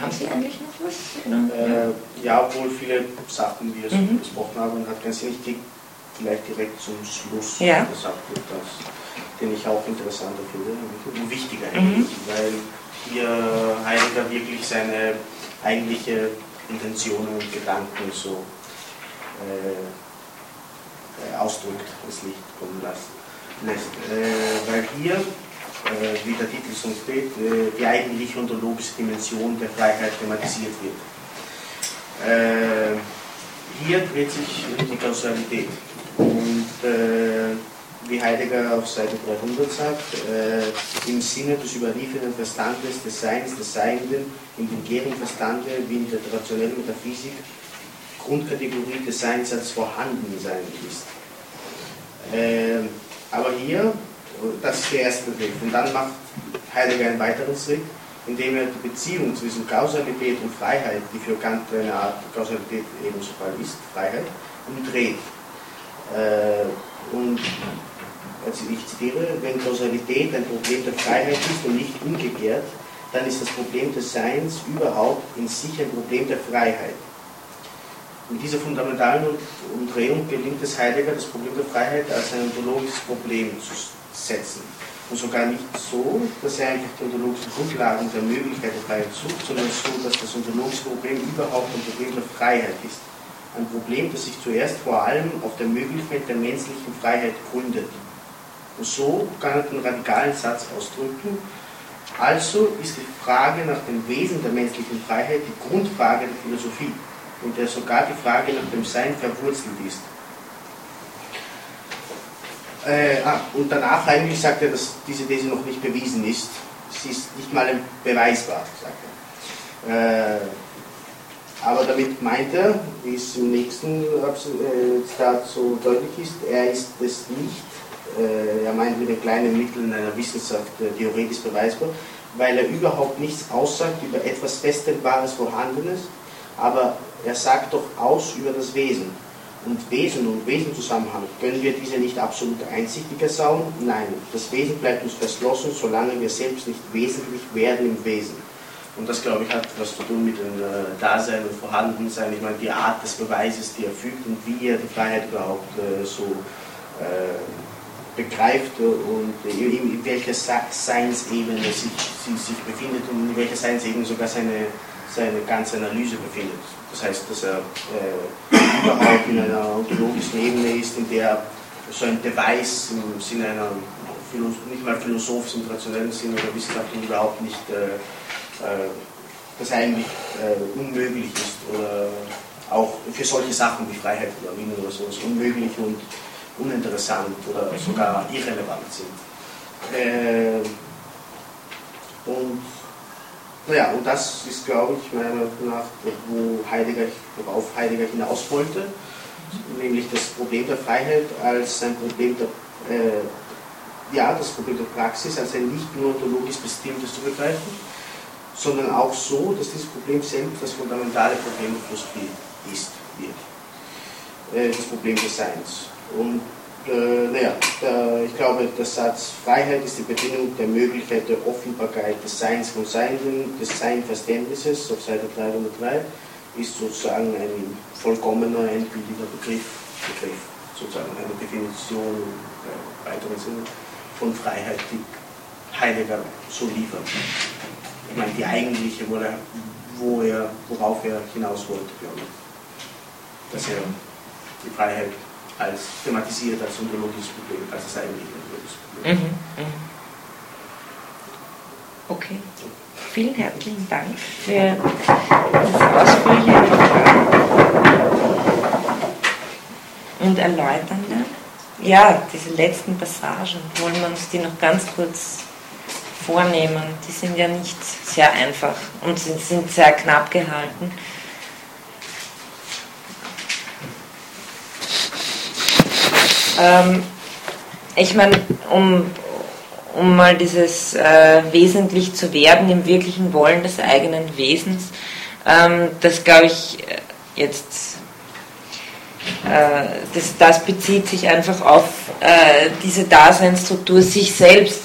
Haben Sie eigentlich noch was? Äh, ja, obwohl viele Sachen, die wir so Mhm. besprochen haben, hat ganz nicht die, vielleicht direkt zum Schluss Ja. gesagt wird, das, den ich auch interessanter finde und wichtiger Mhm. eigentlich, weil hier Heidegger wirklich seine eigentliche Intentionen und Gedanken so äh, äh, ausdrückt, ins Licht kommen lassen, lässt. Äh, weil hier, äh, wie der Titel schon steht, äh, die eigentliche ontologische Dimension der Freiheit thematisiert wird. Äh, hier dreht sich die Kausalität. Und wie Heidegger auf Seite 300 sagt, äh, im Sinne des überlieferten Verstandes des Seins, des Seienden, in dem gärigen Verstande wie in der rationellen Metaphysik Grundkategorie des Seins als Vorhandensein ist. Ähm, aber hier, das ist der erste Begriff. Und dann macht Heidegger einen weiteren Schritt, indem er die Beziehung zwischen Kausalität und Freiheit, die für Kant eine Art Kausalität ebenso ist, Freiheit, umdreht. Äh, und also ich zitiere, wenn Kausalität ein Problem der Freiheit ist und nicht umgekehrt, dann ist das Problem des Seins überhaupt in sich ein Problem der Freiheit. Mit dieser fundamentalen Umdrehung gelingt es Heidegger, das Problem der Freiheit als ein ontologisches Problem zu setzen. Und sogar nicht so, dass er einfach die ontologischen Grundlagen der Möglichkeit der Freiheit sucht, sondern so, dass das ontologische Problem überhaupt ein Problem der Freiheit ist. Ein Problem, das sich zuerst vor allem auf der Möglichkeit der menschlichen Freiheit gründet. Und so kann er den radikalen Satz ausdrücken, also ist die Frage nach dem Wesen der menschlichen Freiheit die Grundfrage der Philosophie, in der sogar die Frage nach dem Sein verwurzelt ist. Äh, ah, und danach eigentlich sagt er, dass diese These noch nicht bewiesen ist. Sie ist nicht mal beweisbar, sagt er. Äh, aber damit meint er, wie es im nächsten äh, Zitat so deutlich ist, er ist es nicht. Äh, er meint mit den kleinen Mitteln einer Wissenschaft äh, theoretisch beweisbar, weil er überhaupt nichts aussagt über etwas Feststellbares, Vorhandenes, aber er sagt doch aus über das Wesen. Und Wesen und Wesenzusammenhang, können wir diese nicht absolut einsichtiger sauen? Nein, das Wesen bleibt uns verschlossen, solange wir selbst nicht wesentlich werden im Wesen. Und das, glaube ich, hat was zu tun mit dem äh, Dasein und Vorhandensein. Ich meine, die Art des Beweises, die er fügt und wie er die Freiheit überhaupt äh, so äh, begreift und in, welcher Seinsebene sich, sie sich befindet und in welcher Seinsebene sogar seine, seine ganze Analyse befindet. Das heißt, dass er äh, überhaupt in einer ontologischen Ebene ist, in der so ein Device im Sinne einer nicht mal philosophischen, rationellen Sinn oder wissenschaftlichen überhaupt nicht äh, äh, das eigentlich äh, unmöglich ist oder auch für solche Sachen wie Freiheit oder Wien oder so ist unmöglich und uninteressant oder sogar irrelevant sind. Äh, und naja, und das ist, glaube ich, meiner Meinung nach, wo Heidegger, worauf Heidegger hinaus wollte, nämlich das Problem der Freiheit als ein Problem der, äh, ja, das Problem der Praxis, als ein nicht nur ontologisch bestimmtes zu begreifen, sondern auch so, dass dieses Problem selbst das fundamentale Problem der Philosophie ist, wird. Äh, das Problem des Seins. Und äh, naja, der, ich glaube, der Satz Freiheit ist die Bedingung der Möglichkeit der Offenbarkeit des Seins von Seinden, des Seinverständnisses auf Seite 303, ist sozusagen ein vollkommener, endgültiger Begriff, Begriff sozusagen eine Definition im äh, weiteren Sinne von Freiheit, die Heidegger so liefert. Ich meine, die eigentliche, wo er, wo er, worauf er hinaus wollte, glaube ich. Dass er die Freiheit als thematisiert als ontologisches Problem, als das eigentliche ontologische Problem. Mhm, mhm. Okay. Vielen herzlichen Dank für das ausführliche und erläuternde. Ja, diese letzten Passagen, wollen wir uns die noch ganz kurz vornehmen. Die sind ja nicht sehr einfach und sind, sind sehr knapp gehalten. Ähm, ich meine, um, um mal dieses äh, wesentlich zu werden im wirklichen Wollen des eigenen Wesens, ähm, das glaube ich äh, jetzt, äh, das, das bezieht sich einfach auf äh, diese Daseinsstruktur, sich selbst,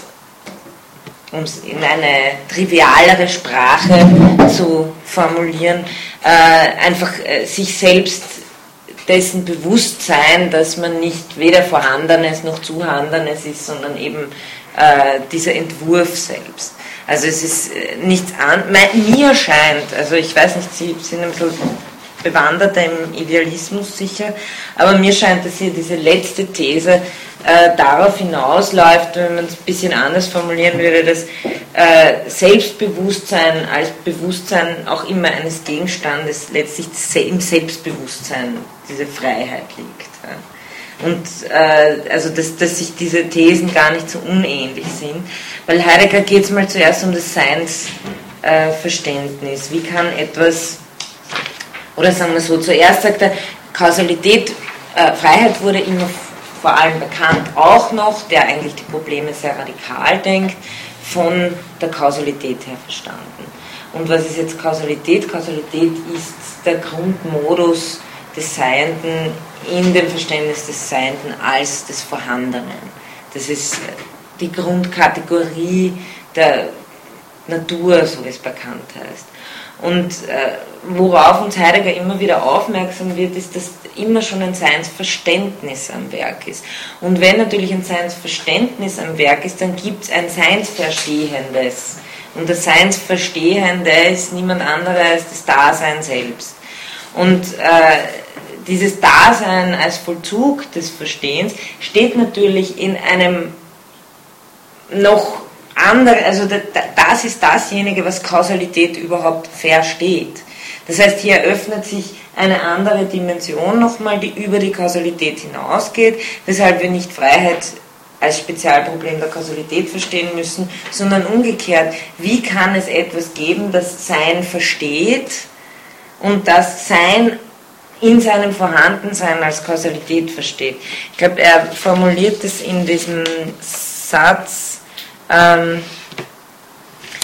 um es in eine trivialere Sprache zu formulieren, äh, einfach äh, sich selbst dessen Bewusstsein, dass man nicht weder Vorhandenes noch Zuhandenes ist, sondern eben äh, dieser Entwurf selbst. Also es ist äh, nichts an, mir scheint, also ich weiß nicht, Sie sind ein bisschen bewanderter im Idealismus sicher, aber mir scheint, dass hier diese letzte These äh, darauf hinausläuft, wenn man es ein bisschen anders formulieren würde, dass äh, Selbstbewusstsein als Bewusstsein auch immer eines Gegenstandes letztlich im Selbstbewusstsein diese Freiheit liegt. Ja. Und äh, also dass, dass sich diese Thesen gar nicht so unähnlich sind, weil Heidegger geht es mal zuerst um das Seinsverständnis. Wie kann etwas, oder sagen wir so, zuerst sagt er, Kausalität, äh, Freiheit wurde immer vor allem bekannt auch noch, der eigentlich die Probleme sehr radikal denkt, von der Kausalität her verstanden. Und was ist jetzt Kausalität? Kausalität ist der Grundmodus des Seienden in dem Verständnis des Seienden als des Vorhandenen. Das ist die Grundkategorie der Natur, so wie es bekannt heißt. Und äh, worauf uns Heidegger immer wieder aufmerksam wird, ist, dass immer schon ein Seinsverständnis am Werk ist. Und wenn natürlich ein Seinsverständnis am Werk ist, dann gibt es ein Seinsverstehendes. Und das Seinsverstehende ist niemand anderes als das Dasein selbst. Und äh, dieses Dasein als Vollzug des Verstehens steht natürlich in einem noch andere, also das ist dasjenige, was Kausalität überhaupt versteht. Das heißt, hier eröffnet sich eine andere Dimension nochmal, die über die Kausalität hinausgeht, weshalb wir nicht Freiheit als Spezialproblem der Kausalität verstehen müssen, sondern umgekehrt, wie kann es etwas geben, das Sein versteht und das Sein in seinem Vorhandensein als Kausalität versteht. Ich glaube, er formuliert es in diesem Satz, ähm,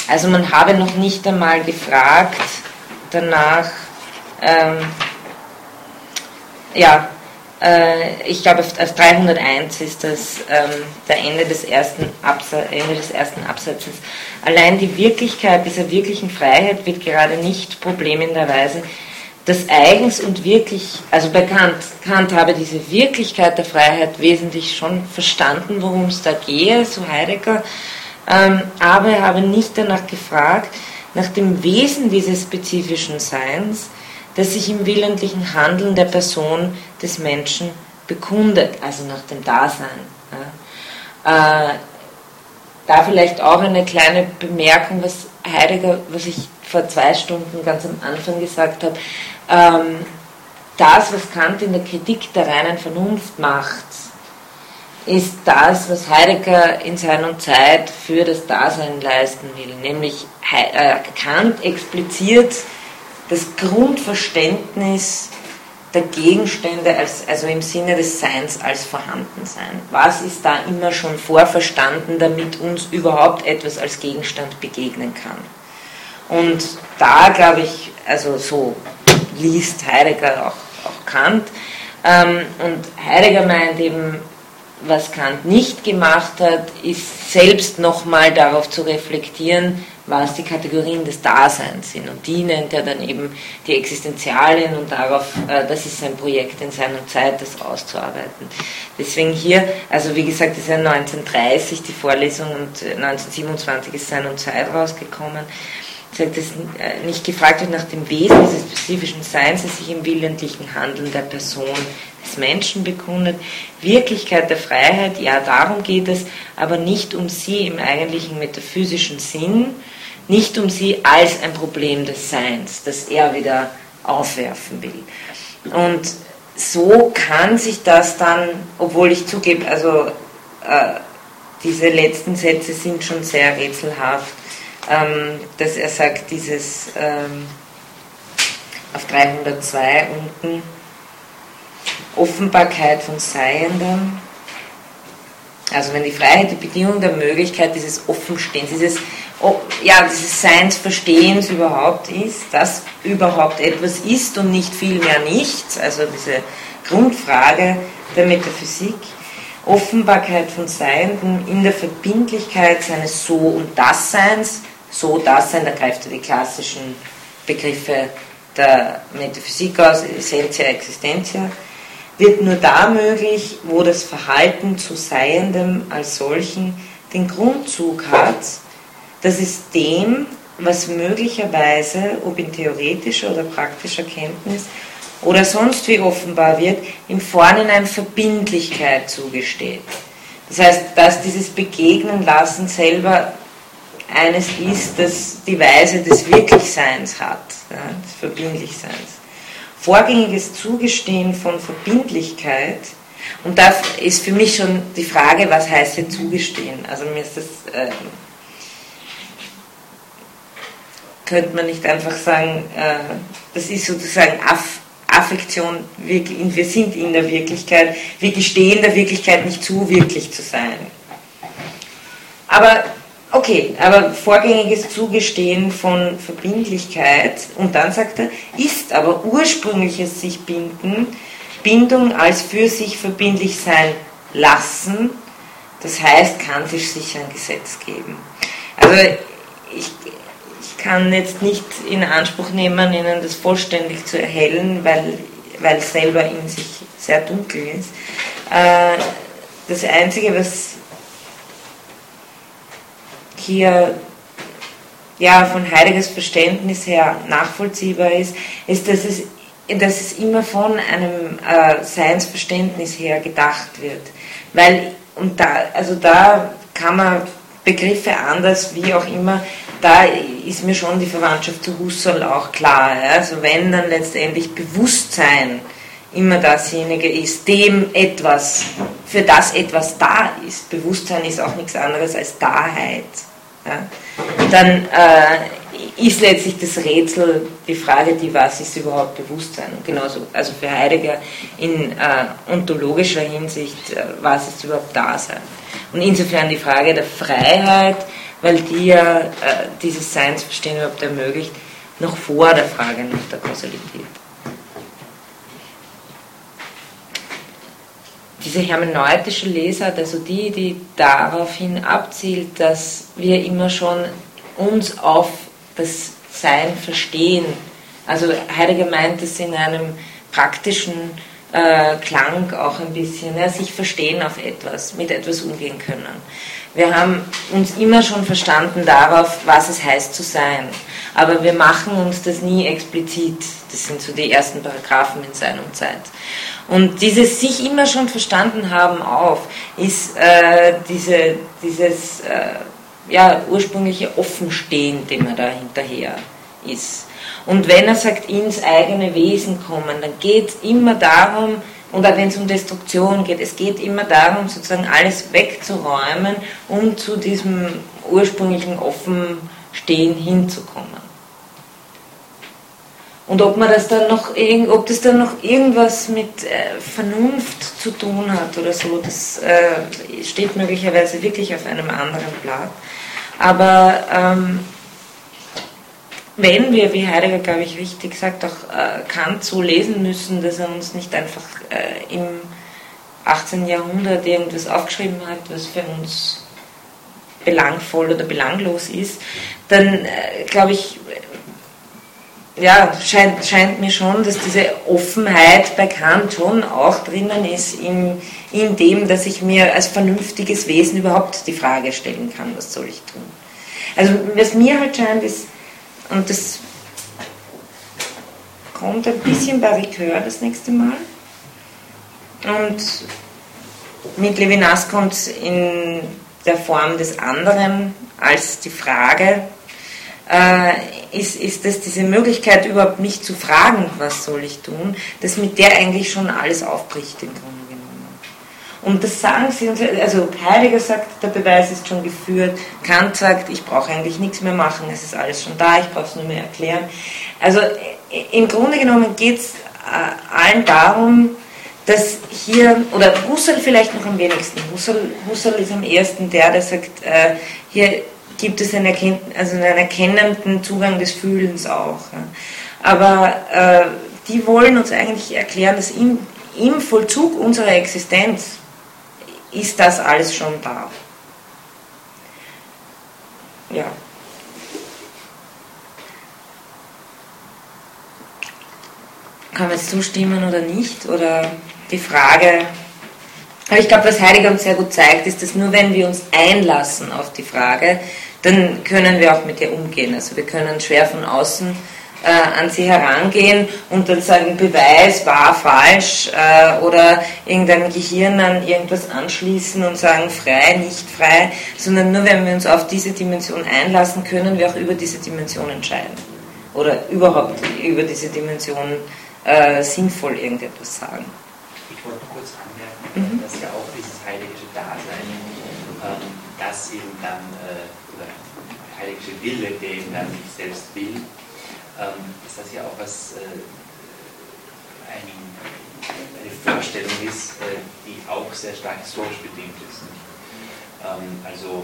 also man habe noch nicht einmal gefragt danach, ähm, ja, äh, ich glaube auf, auf 301 ist das ähm, der Ende des, ersten Ende des ersten Absatzes. Allein die Wirklichkeit dieser wirklichen Freiheit wird gerade nicht problemenderweise das Eigens und wirklich, also bei Kant, Kant habe diese Wirklichkeit der Freiheit wesentlich schon verstanden, worum es da gehe, so Heidegger, ähm, aber er habe nicht danach gefragt, nach dem Wesen dieses spezifischen Seins, das sich im willentlichen Handeln der Person des Menschen bekundet, also nach dem Dasein. Ja. Äh, da vielleicht auch eine kleine Bemerkung, was Heidegger, was ich vor zwei Stunden ganz am Anfang gesagt habe. Ähm, das, was Kant in der Kritik der reinen Vernunft macht, ist das, was Heidegger in seiner Zeit für das Dasein leisten will. Nämlich äh, Kant expliziert das Grundverständnis der Gegenstände, als, also im Sinne des Seins als Vorhandensein. Was ist da immer schon vorverstanden, damit uns überhaupt etwas als Gegenstand begegnen kann? Und da glaube ich, also so liest Heidegger auch, auch Kant. Ähm, und Heidegger meint eben, was Kant nicht gemacht hat, ist selbst nochmal darauf zu reflektieren, was die Kategorien des Daseins sind. Und die nennt er dann eben die Existenzialien und darauf, äh, das ist sein Projekt in seiner Zeit, das auszuarbeiten. Deswegen hier, also wie gesagt, ist ja 1930 die Vorlesung und 1927 ist seine Zeit rausgekommen. Sagt, dass äh, nicht gefragt wird nach dem Wesen dieses spezifischen Seins, das sich im willentlichen Handeln der Person des Menschen bekundet. Wirklichkeit der Freiheit, ja, darum geht es, aber nicht um sie im eigentlichen metaphysischen Sinn, nicht um sie als ein Problem des Seins, das er wieder aufwerfen will. Und so kann sich das dann, obwohl ich zugebe, also äh, diese letzten Sätze sind schon sehr rätselhaft, ähm, dass er sagt, dieses ähm, auf 302 unten, Offenbarkeit von Seiendem, also wenn die Freiheit die Bedingung der Möglichkeit dieses Offenstehens, dieses, ja, dieses Seinsverstehens überhaupt ist, dass überhaupt etwas ist und nicht vielmehr nichts, also diese Grundfrage der Metaphysik, Offenbarkeit von Seienden in der Verbindlichkeit seines So- und Dasseins, So-Dasein, da greift er die klassischen Begriffe der Metaphysik aus, Essentia, Existentia, wird nur da möglich, wo das Verhalten zu Seiendem als solchen den Grundzug hat, dass es dem, was möglicherweise, ob in theoretischer oder praktischer Kenntnis oder sonst wie offenbar wird, im Vorhinein Verbindlichkeit zugesteht. Das heißt, dass dieses Begegnen lassen selber eines ist, das die Weise des Wirklichseins hat, des Verbindlichseins vorgängiges Zugestehen von Verbindlichkeit. Und da ist für mich schon die Frage, was heißt hier zugestehen? Also mir ist das, äh, könnte man nicht einfach sagen, äh, das ist sozusagen Aff Affektion, wir, wir sind in der Wirklichkeit, wir gestehen der Wirklichkeit nicht zu, wirklich zu sein. Aber Okay, aber vorgängiges Zugestehen von Verbindlichkeit und dann sagt er, ist aber ursprüngliches sich binden, Bindung als für sich verbindlich sein lassen, das heißt kantisch sich ein Gesetz geben. Also ich, ich kann jetzt nicht in Anspruch nehmen, Ihnen das vollständig zu erhellen, weil, weil es selber in sich sehr dunkel ist. Äh, das Einzige, was hier ja, von Heideggers Verständnis her nachvollziehbar ist, ist, dass es, dass es immer von einem äh, Seinsverständnis her gedacht wird. Weil, und da, also da kann man Begriffe anders, wie auch immer, da ist mir schon die Verwandtschaft zu Husserl auch klar. Ja? Also wenn dann letztendlich Bewusstsein immer dasjenige ist, dem etwas für das etwas da ist, Bewusstsein ist auch nichts anderes als Daheit, ja, dann äh, ist letztlich das Rätsel die Frage, die was ist überhaupt Bewusstsein? Und genauso, also für Heidegger in äh, ontologischer Hinsicht, äh, was ist überhaupt Dasein? Und insofern die Frage der Freiheit, weil die ja äh, dieses Seinsverstehen überhaupt ermöglicht, noch vor der Frage nach der Kausalität. Diese hermeneutische Lesart, also die, die daraufhin abzielt, dass wir immer schon uns auf das Sein verstehen. Also Heidegger meint es in einem praktischen äh, Klang auch ein bisschen, ja, sich verstehen auf etwas, mit etwas umgehen können. Wir haben uns immer schon verstanden darauf, was es heißt zu sein. Aber wir machen uns das nie explizit. Das sind so die ersten Paragraphen in Sein und Zeit. Und dieses sich immer schon verstanden haben auf, ist äh, diese, dieses äh, ja, ursprüngliche Offenstehen, dem er da hinterher ist. Und wenn er sagt, ins eigene Wesen kommen, dann geht es immer darum, und auch wenn es um Destruktion geht, es geht immer darum, sozusagen alles wegzuräumen, um zu diesem ursprünglichen Offenstehen hinzukommen. Und ob man das dann noch, ob das dann noch irgendwas mit äh, Vernunft zu tun hat oder so, das äh, steht möglicherweise wirklich auf einem anderen Blatt. Aber ähm, wenn wir, wie Heidegger, glaube ich, richtig sagt, auch äh, Kant so lesen müssen, dass er uns nicht einfach äh, im 18. Jahrhundert irgendwas aufgeschrieben hat, was für uns belangvoll oder belanglos ist, dann äh, glaube ich, ja, scheint, scheint mir schon, dass diese Offenheit bei Kant schon auch drinnen ist, in, in dem, dass ich mir als vernünftiges Wesen überhaupt die Frage stellen kann, was soll ich tun. Also was mir halt scheint, ist, und das kommt ein bisschen bei Ricœur das nächste Mal. Und mit Levinas kommt es in der Form des anderen als die Frage, äh, ist, ist das diese Möglichkeit überhaupt nicht zu fragen, was soll ich tun, dass mit der eigentlich schon alles aufbricht im Grunde. Und das sagen sie uns, also Heidegger sagt, der Beweis ist schon geführt, Kant sagt, ich brauche eigentlich nichts mehr machen, es ist alles schon da, ich brauche es nur mehr erklären. Also im Grunde genommen geht es äh, allen darum, dass hier, oder Husserl vielleicht noch am wenigsten, Husserl, Husserl ist am ersten der, der sagt, äh, hier gibt es einen, also einen erkennenden Zugang des Fühlens auch. Aber äh, die wollen uns eigentlich erklären, dass im, im Vollzug unserer Existenz ist das alles schon da. Ja. Kann man jetzt zustimmen oder nicht? Oder die Frage, aber ich glaube, was Heidegger uns sehr gut zeigt, ist, dass nur wenn wir uns einlassen auf die Frage, dann können wir auch mit ihr umgehen. Also wir können schwer von außen äh, an sie herangehen und dann sagen, Beweis war falsch äh, oder irgendein Gehirn an irgendwas anschließen und sagen, frei, nicht frei, sondern nur wenn wir uns auf diese Dimension einlassen, können wir auch über diese Dimension entscheiden oder überhaupt über diese Dimension äh, sinnvoll irgendetwas sagen. Ich wollte kurz anmerken, mhm. dass ja auch dieses heilige Dasein, ähm, das eben dann, äh, heilige Wille, der eben dann sich selbst will, ähm, dass das ja auch was, äh, ein, eine Vorstellung ist, äh, die auch sehr stark historisch bedingt ist. Ähm, also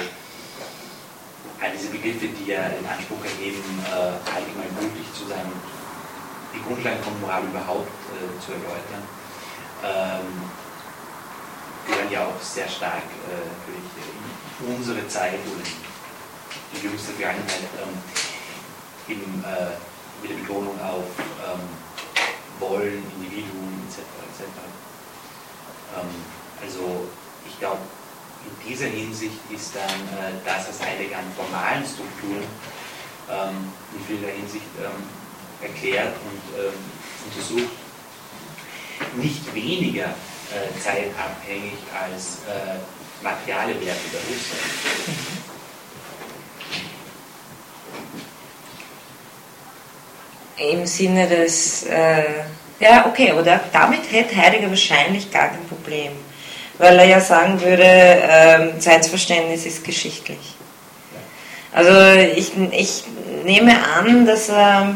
all diese Begriffe, die ja in Anspruch erheben, äh, allgemein gültig zu sein, die Grundlagen von Moral überhaupt zu erläutern, ähm, gehören ja auch sehr stark in unsere Zeit oder die jüngste Vergangenheit ähm, im äh, mit der Betonung auf ähm, Wollen, Individuum etc. etc. Ähm, also ich glaube, in dieser Hinsicht ist dann äh, das, was Heidegger an formalen Strukturen ähm, in vieler Hinsicht ähm, erklärt und ähm, untersucht, nicht weniger äh, zeitabhängig als äh, materiale Werte der Russen. *laughs* im Sinne des, äh, ja, okay, da, damit hätte Heidegger wahrscheinlich gar kein Problem. weil er ja sagen würde, ähm, Zeitverständnis ist geschichtlich. Also ich, ich nehme an, dass er,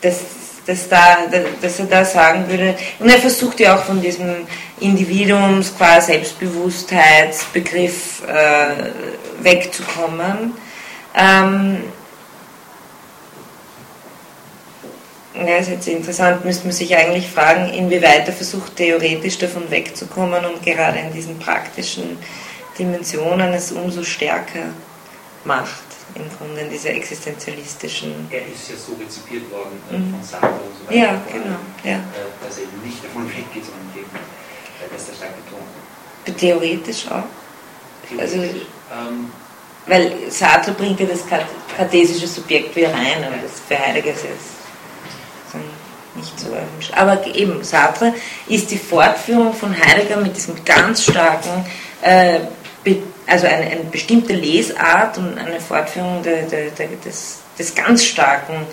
dass, dass, da, dass er da sagen würde, und er versucht ja auch von diesem Individuums qua Selbstbewusstheitsbegriff äh, wegzukommen. Ähm, ja, ist jetzt interessant, müsste man sich eigentlich fragen, inwieweit er versucht, theoretisch davon wegzukommen und gerade in diesen praktischen Dimensionen es umso stärker macht, im Grunde in dieser existenzialistischen. Er ist ja so rezipiert worden äh, mhm. von Sartre und so weiter. Ja, genau. Ja. Äh, dass er eben nicht davon weggeht, sondern eben, äh, dass er stark betont. Theoretisch auch. Theoretisch, also, ähm, weil Sartre bringt ja das kartesische Subjekt wieder rein, aber das für Heidegger ist jetzt nicht so erwünscht. Aber eben, Sartre ist die Fortführung von Heidegger mit diesem ganz starken äh, also eine, eine, bestimmte Lesart und eine Fortführung de, de, de, des, des ganz starken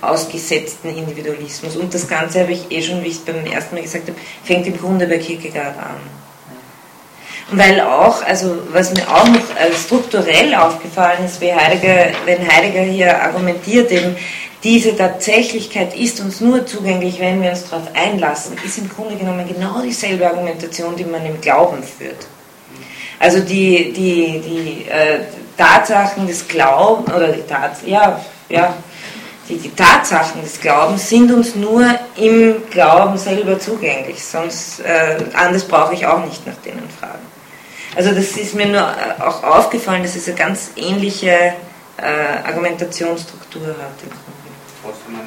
ausgesetzten Individualismus. Und das Ganze habe ich eh schon, wie ich es beim ersten Mal gesagt habe, fängt im Grunde bei Kierkegaard an. Weil auch, also was mir auch noch strukturell aufgefallen ist, wie Heidegger, wenn Heidegger hier argumentiert, eben diese Tatsächlichkeit ist uns nur zugänglich, wenn wir uns darauf einlassen, ist im Grunde genommen genau dieselbe Argumentation, die man im Glauben führt. Also die, die, die äh, Tatsachen des Glaubens, oder die, Tats ja, ja, die, die Tatsachen des Glaubens sind uns nur im Glauben selber zugänglich, sonst äh, anders brauche ich auch nicht nach denen fragen. Also das ist mir nur äh, auch aufgefallen, dass es eine ganz ähnliche äh, Argumentationsstruktur hat. Trotzdem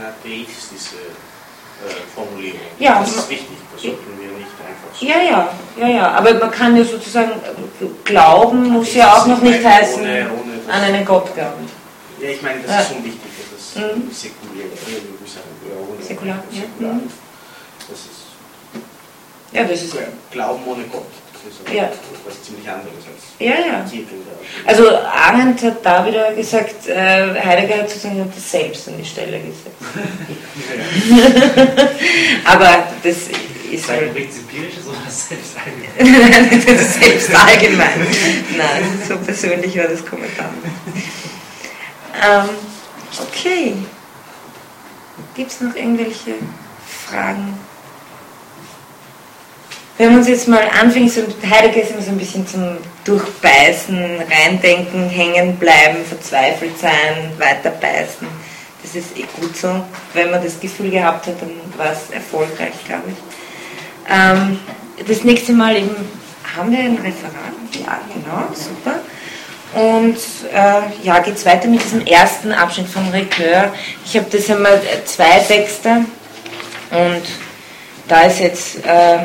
eine atheistische äh, Formulierung. Ja, das ist wichtig, das sollten wir nicht einfach so. Ja, ja, ja, ja, aber man kann ja sozusagen, glauben muss ja auch noch nicht heißen, ohne, ohne an einen Gott glauben. Ja, ich meine, das ja. ist schon wichtig, das mhm. säkulär, ohne, säkular, ja. säkular mhm. Das ist, ja, das ist Glauben ohne Gott. Das ist ja. was ziemlich anderes als ja, ja. Also Arendt hat da wieder gesagt, äh, Heidegger hat sozusagen das Selbst an die Stelle gesetzt. *laughs* Aber das ist halt... Ein prinzipirisches oder das *laughs* Selbst allgemein? *laughs* das Selbst allgemein. Nein, so persönlich war das Kommentar. Ähm, okay. Gibt es noch irgendwelche Fragen? Wenn wir uns jetzt mal anfangen, so Heidegger ist immer so ein bisschen zum Durchbeißen, Reindenken, hängen bleiben, verzweifelt sein, weiterbeißen. Das ist eh gut so. Wenn man das Gefühl gehabt hat, dann war es erfolgreich, glaube ich. Ähm, das nächste Mal eben haben wir ein Referat. Ja, genau, super. Und äh, ja, geht es weiter mit diesem ersten Abschnitt vom Recœur. Ich habe das einmal zwei Texte und da ist jetzt äh,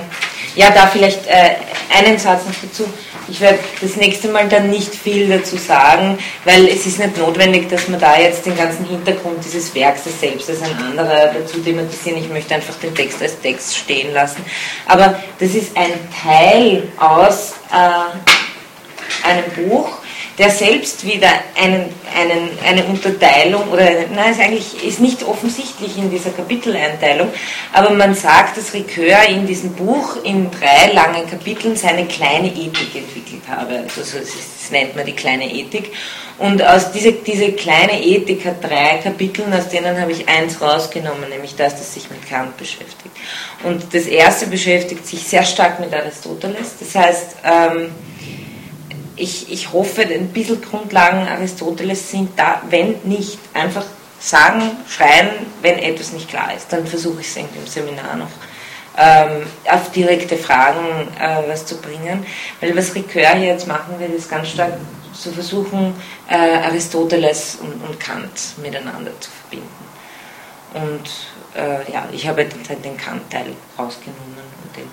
ja, da vielleicht äh, einen Satz noch dazu. Ich werde das nächste Mal dann nicht viel dazu sagen, weil es ist nicht notwendig, dass man da jetzt den ganzen Hintergrund dieses Werks das selbst als ein anderer dazu thematisieren. Ich möchte einfach den Text als Text stehen lassen. Aber das ist ein Teil aus äh, einem Buch, der selbst wieder einen, einen, eine Unterteilung oder nein, ist eigentlich ist nicht offensichtlich in dieser Kapiteleinteilung, aber man sagt, dass Ricoeur in diesem Buch in drei langen Kapiteln seine kleine Ethik entwickelt habe. Also so, das nennt man die kleine Ethik. Und aus diese, diese kleine Ethik hat drei Kapitel, aus denen habe ich eins rausgenommen, nämlich das, das sich mit Kant beschäftigt. Und das erste beschäftigt sich sehr stark mit Aristoteles. Das heißt, ähm, ich, ich hoffe, ein bisschen Grundlagen Aristoteles sind da, wenn nicht einfach sagen, schreien, wenn etwas nicht klar ist. Dann versuche ich es in dem Seminar noch ähm, auf direkte Fragen äh, was zu bringen. Weil was Ricoeur hier jetzt machen will, ist ganz stark zu versuchen, äh, Aristoteles und, und, Kant miteinander zu verbinden. Und äh, ja, ich habe den, den Kant-Teil rausgenommen und den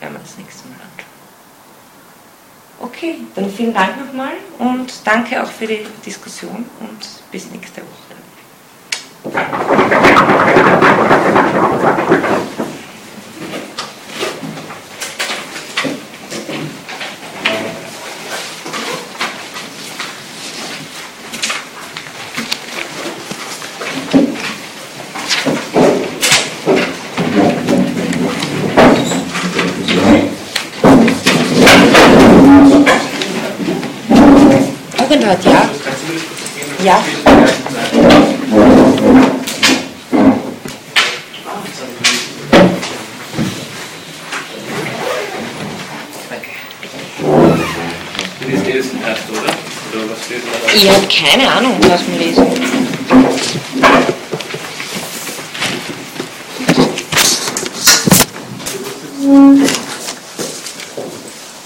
werden wir das nächste Mal anschauen. Okay, dann vielen Dank nochmal und danke auch für die Diskussion und bis nächste Woche. gehört, ja. Das kannst du mir das Ja. Steht auf der gleichen Seite. Du liest eh das erste, oder? Oder was steht da? Ich habe keine Ahnung, was wir lesen.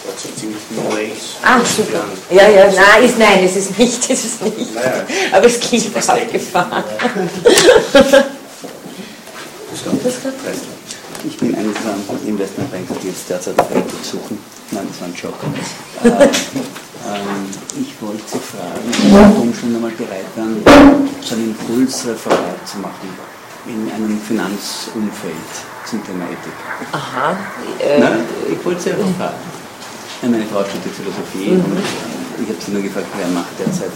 Das sind ziemlich viele Ways. Ah, super. Ja, nein, ist, nein, es ist nicht, es ist nicht. Naja. Aber es klingt Was denke ich? abgefahren. Ich bin eines der Investmentbanker, die jetzt derzeit auf Equity suchen. Nein, das war ein Joke. *laughs* äh, ähm, ich wollte Sie fragen, warum schon einmal bereit wären, so ein Impulsreferat zu machen in einem Finanzumfeld zum Thema Ethik. Aha. Äh, Nein, ich wollte Sie einfach fragen. Ja, Meine Frau studiert Philosophie und ich habe sie nur gefragt, wer macht derzeit,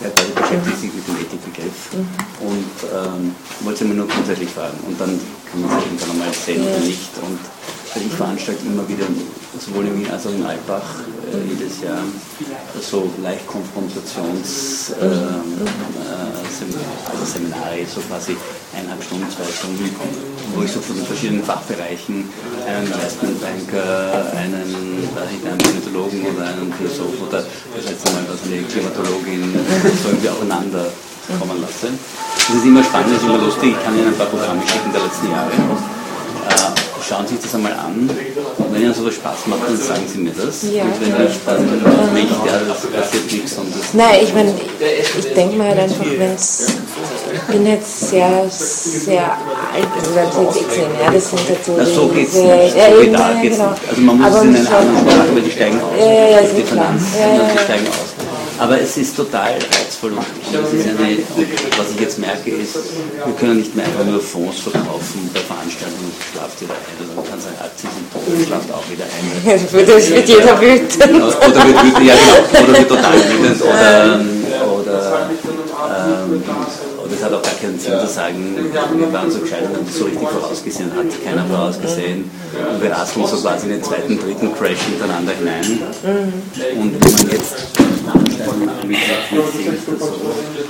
wer beschäftigt sich mit dem Ethikbegriff? Und ähm, wollte sie mir nur grundsätzlich fragen. Und dann kann man sich irgendwann einmal sehen oder nicht. Und ich veranstalte immer wieder, sowohl in Wien als auch in Alpbach äh, jedes Jahr so leicht Konfrontations ähm, äh, also Seminare, so quasi eineinhalb Stunden, zwei Stunden, wo ich so von den verschiedenen Fachbereichen einen Investmentbanker, einen, weiß ich, einen Politologen oder einen Philosoph oder das letzte Mal was eine Klimatologin so irgendwie aufeinander kommen lasse. Das ist immer spannend, das ist immer lustig. Ich kann Ihnen ein paar Programme schicken der letzten Jahre. Äh, schauen Sie sich das einmal an. Und wenn Ihnen sowas Spaß macht, dann sagen Sie mir das. Ja. Und wenn nicht, dann nicht. Ja, das passiert nichts. Nein, ich meine, ich denke mir halt einfach, wenn es. Ich bin jetzt sehr, sehr alt, also jetzt sehen, ja, das sind halt so. Na, so die- geht's diese- nicht. Ja, So eben, ja, geht's genau. nicht. Also man muss Aber es in halt- anderen Sprache, aber die steigen aus. Ja, ja, ja, die. Finanz, Ja, ja, die ja. steigen aus. Aber es ist total reizvoll und es ist eine, was ich jetzt merke ist, wir können nicht mehr einfach nur Fonds verkaufen bei Veranstaltungen, schlaft jeder ein. Oder man kann sagen, Aktien sind tot, schlaft auch wieder ein. *laughs* Das wird jeder wütend. Oder wird ja genau, oder wird total wütend oder, oder, ähm, es hat auch gar keinen Sinn zu sagen, wir waren so gescheit und haben das so richtig vorausgesehen, hat keiner vorausgesehen. Und wir rasseln so quasi in den zweiten, dritten Crash hintereinander hinein. Und wenn man jetzt mit oder so,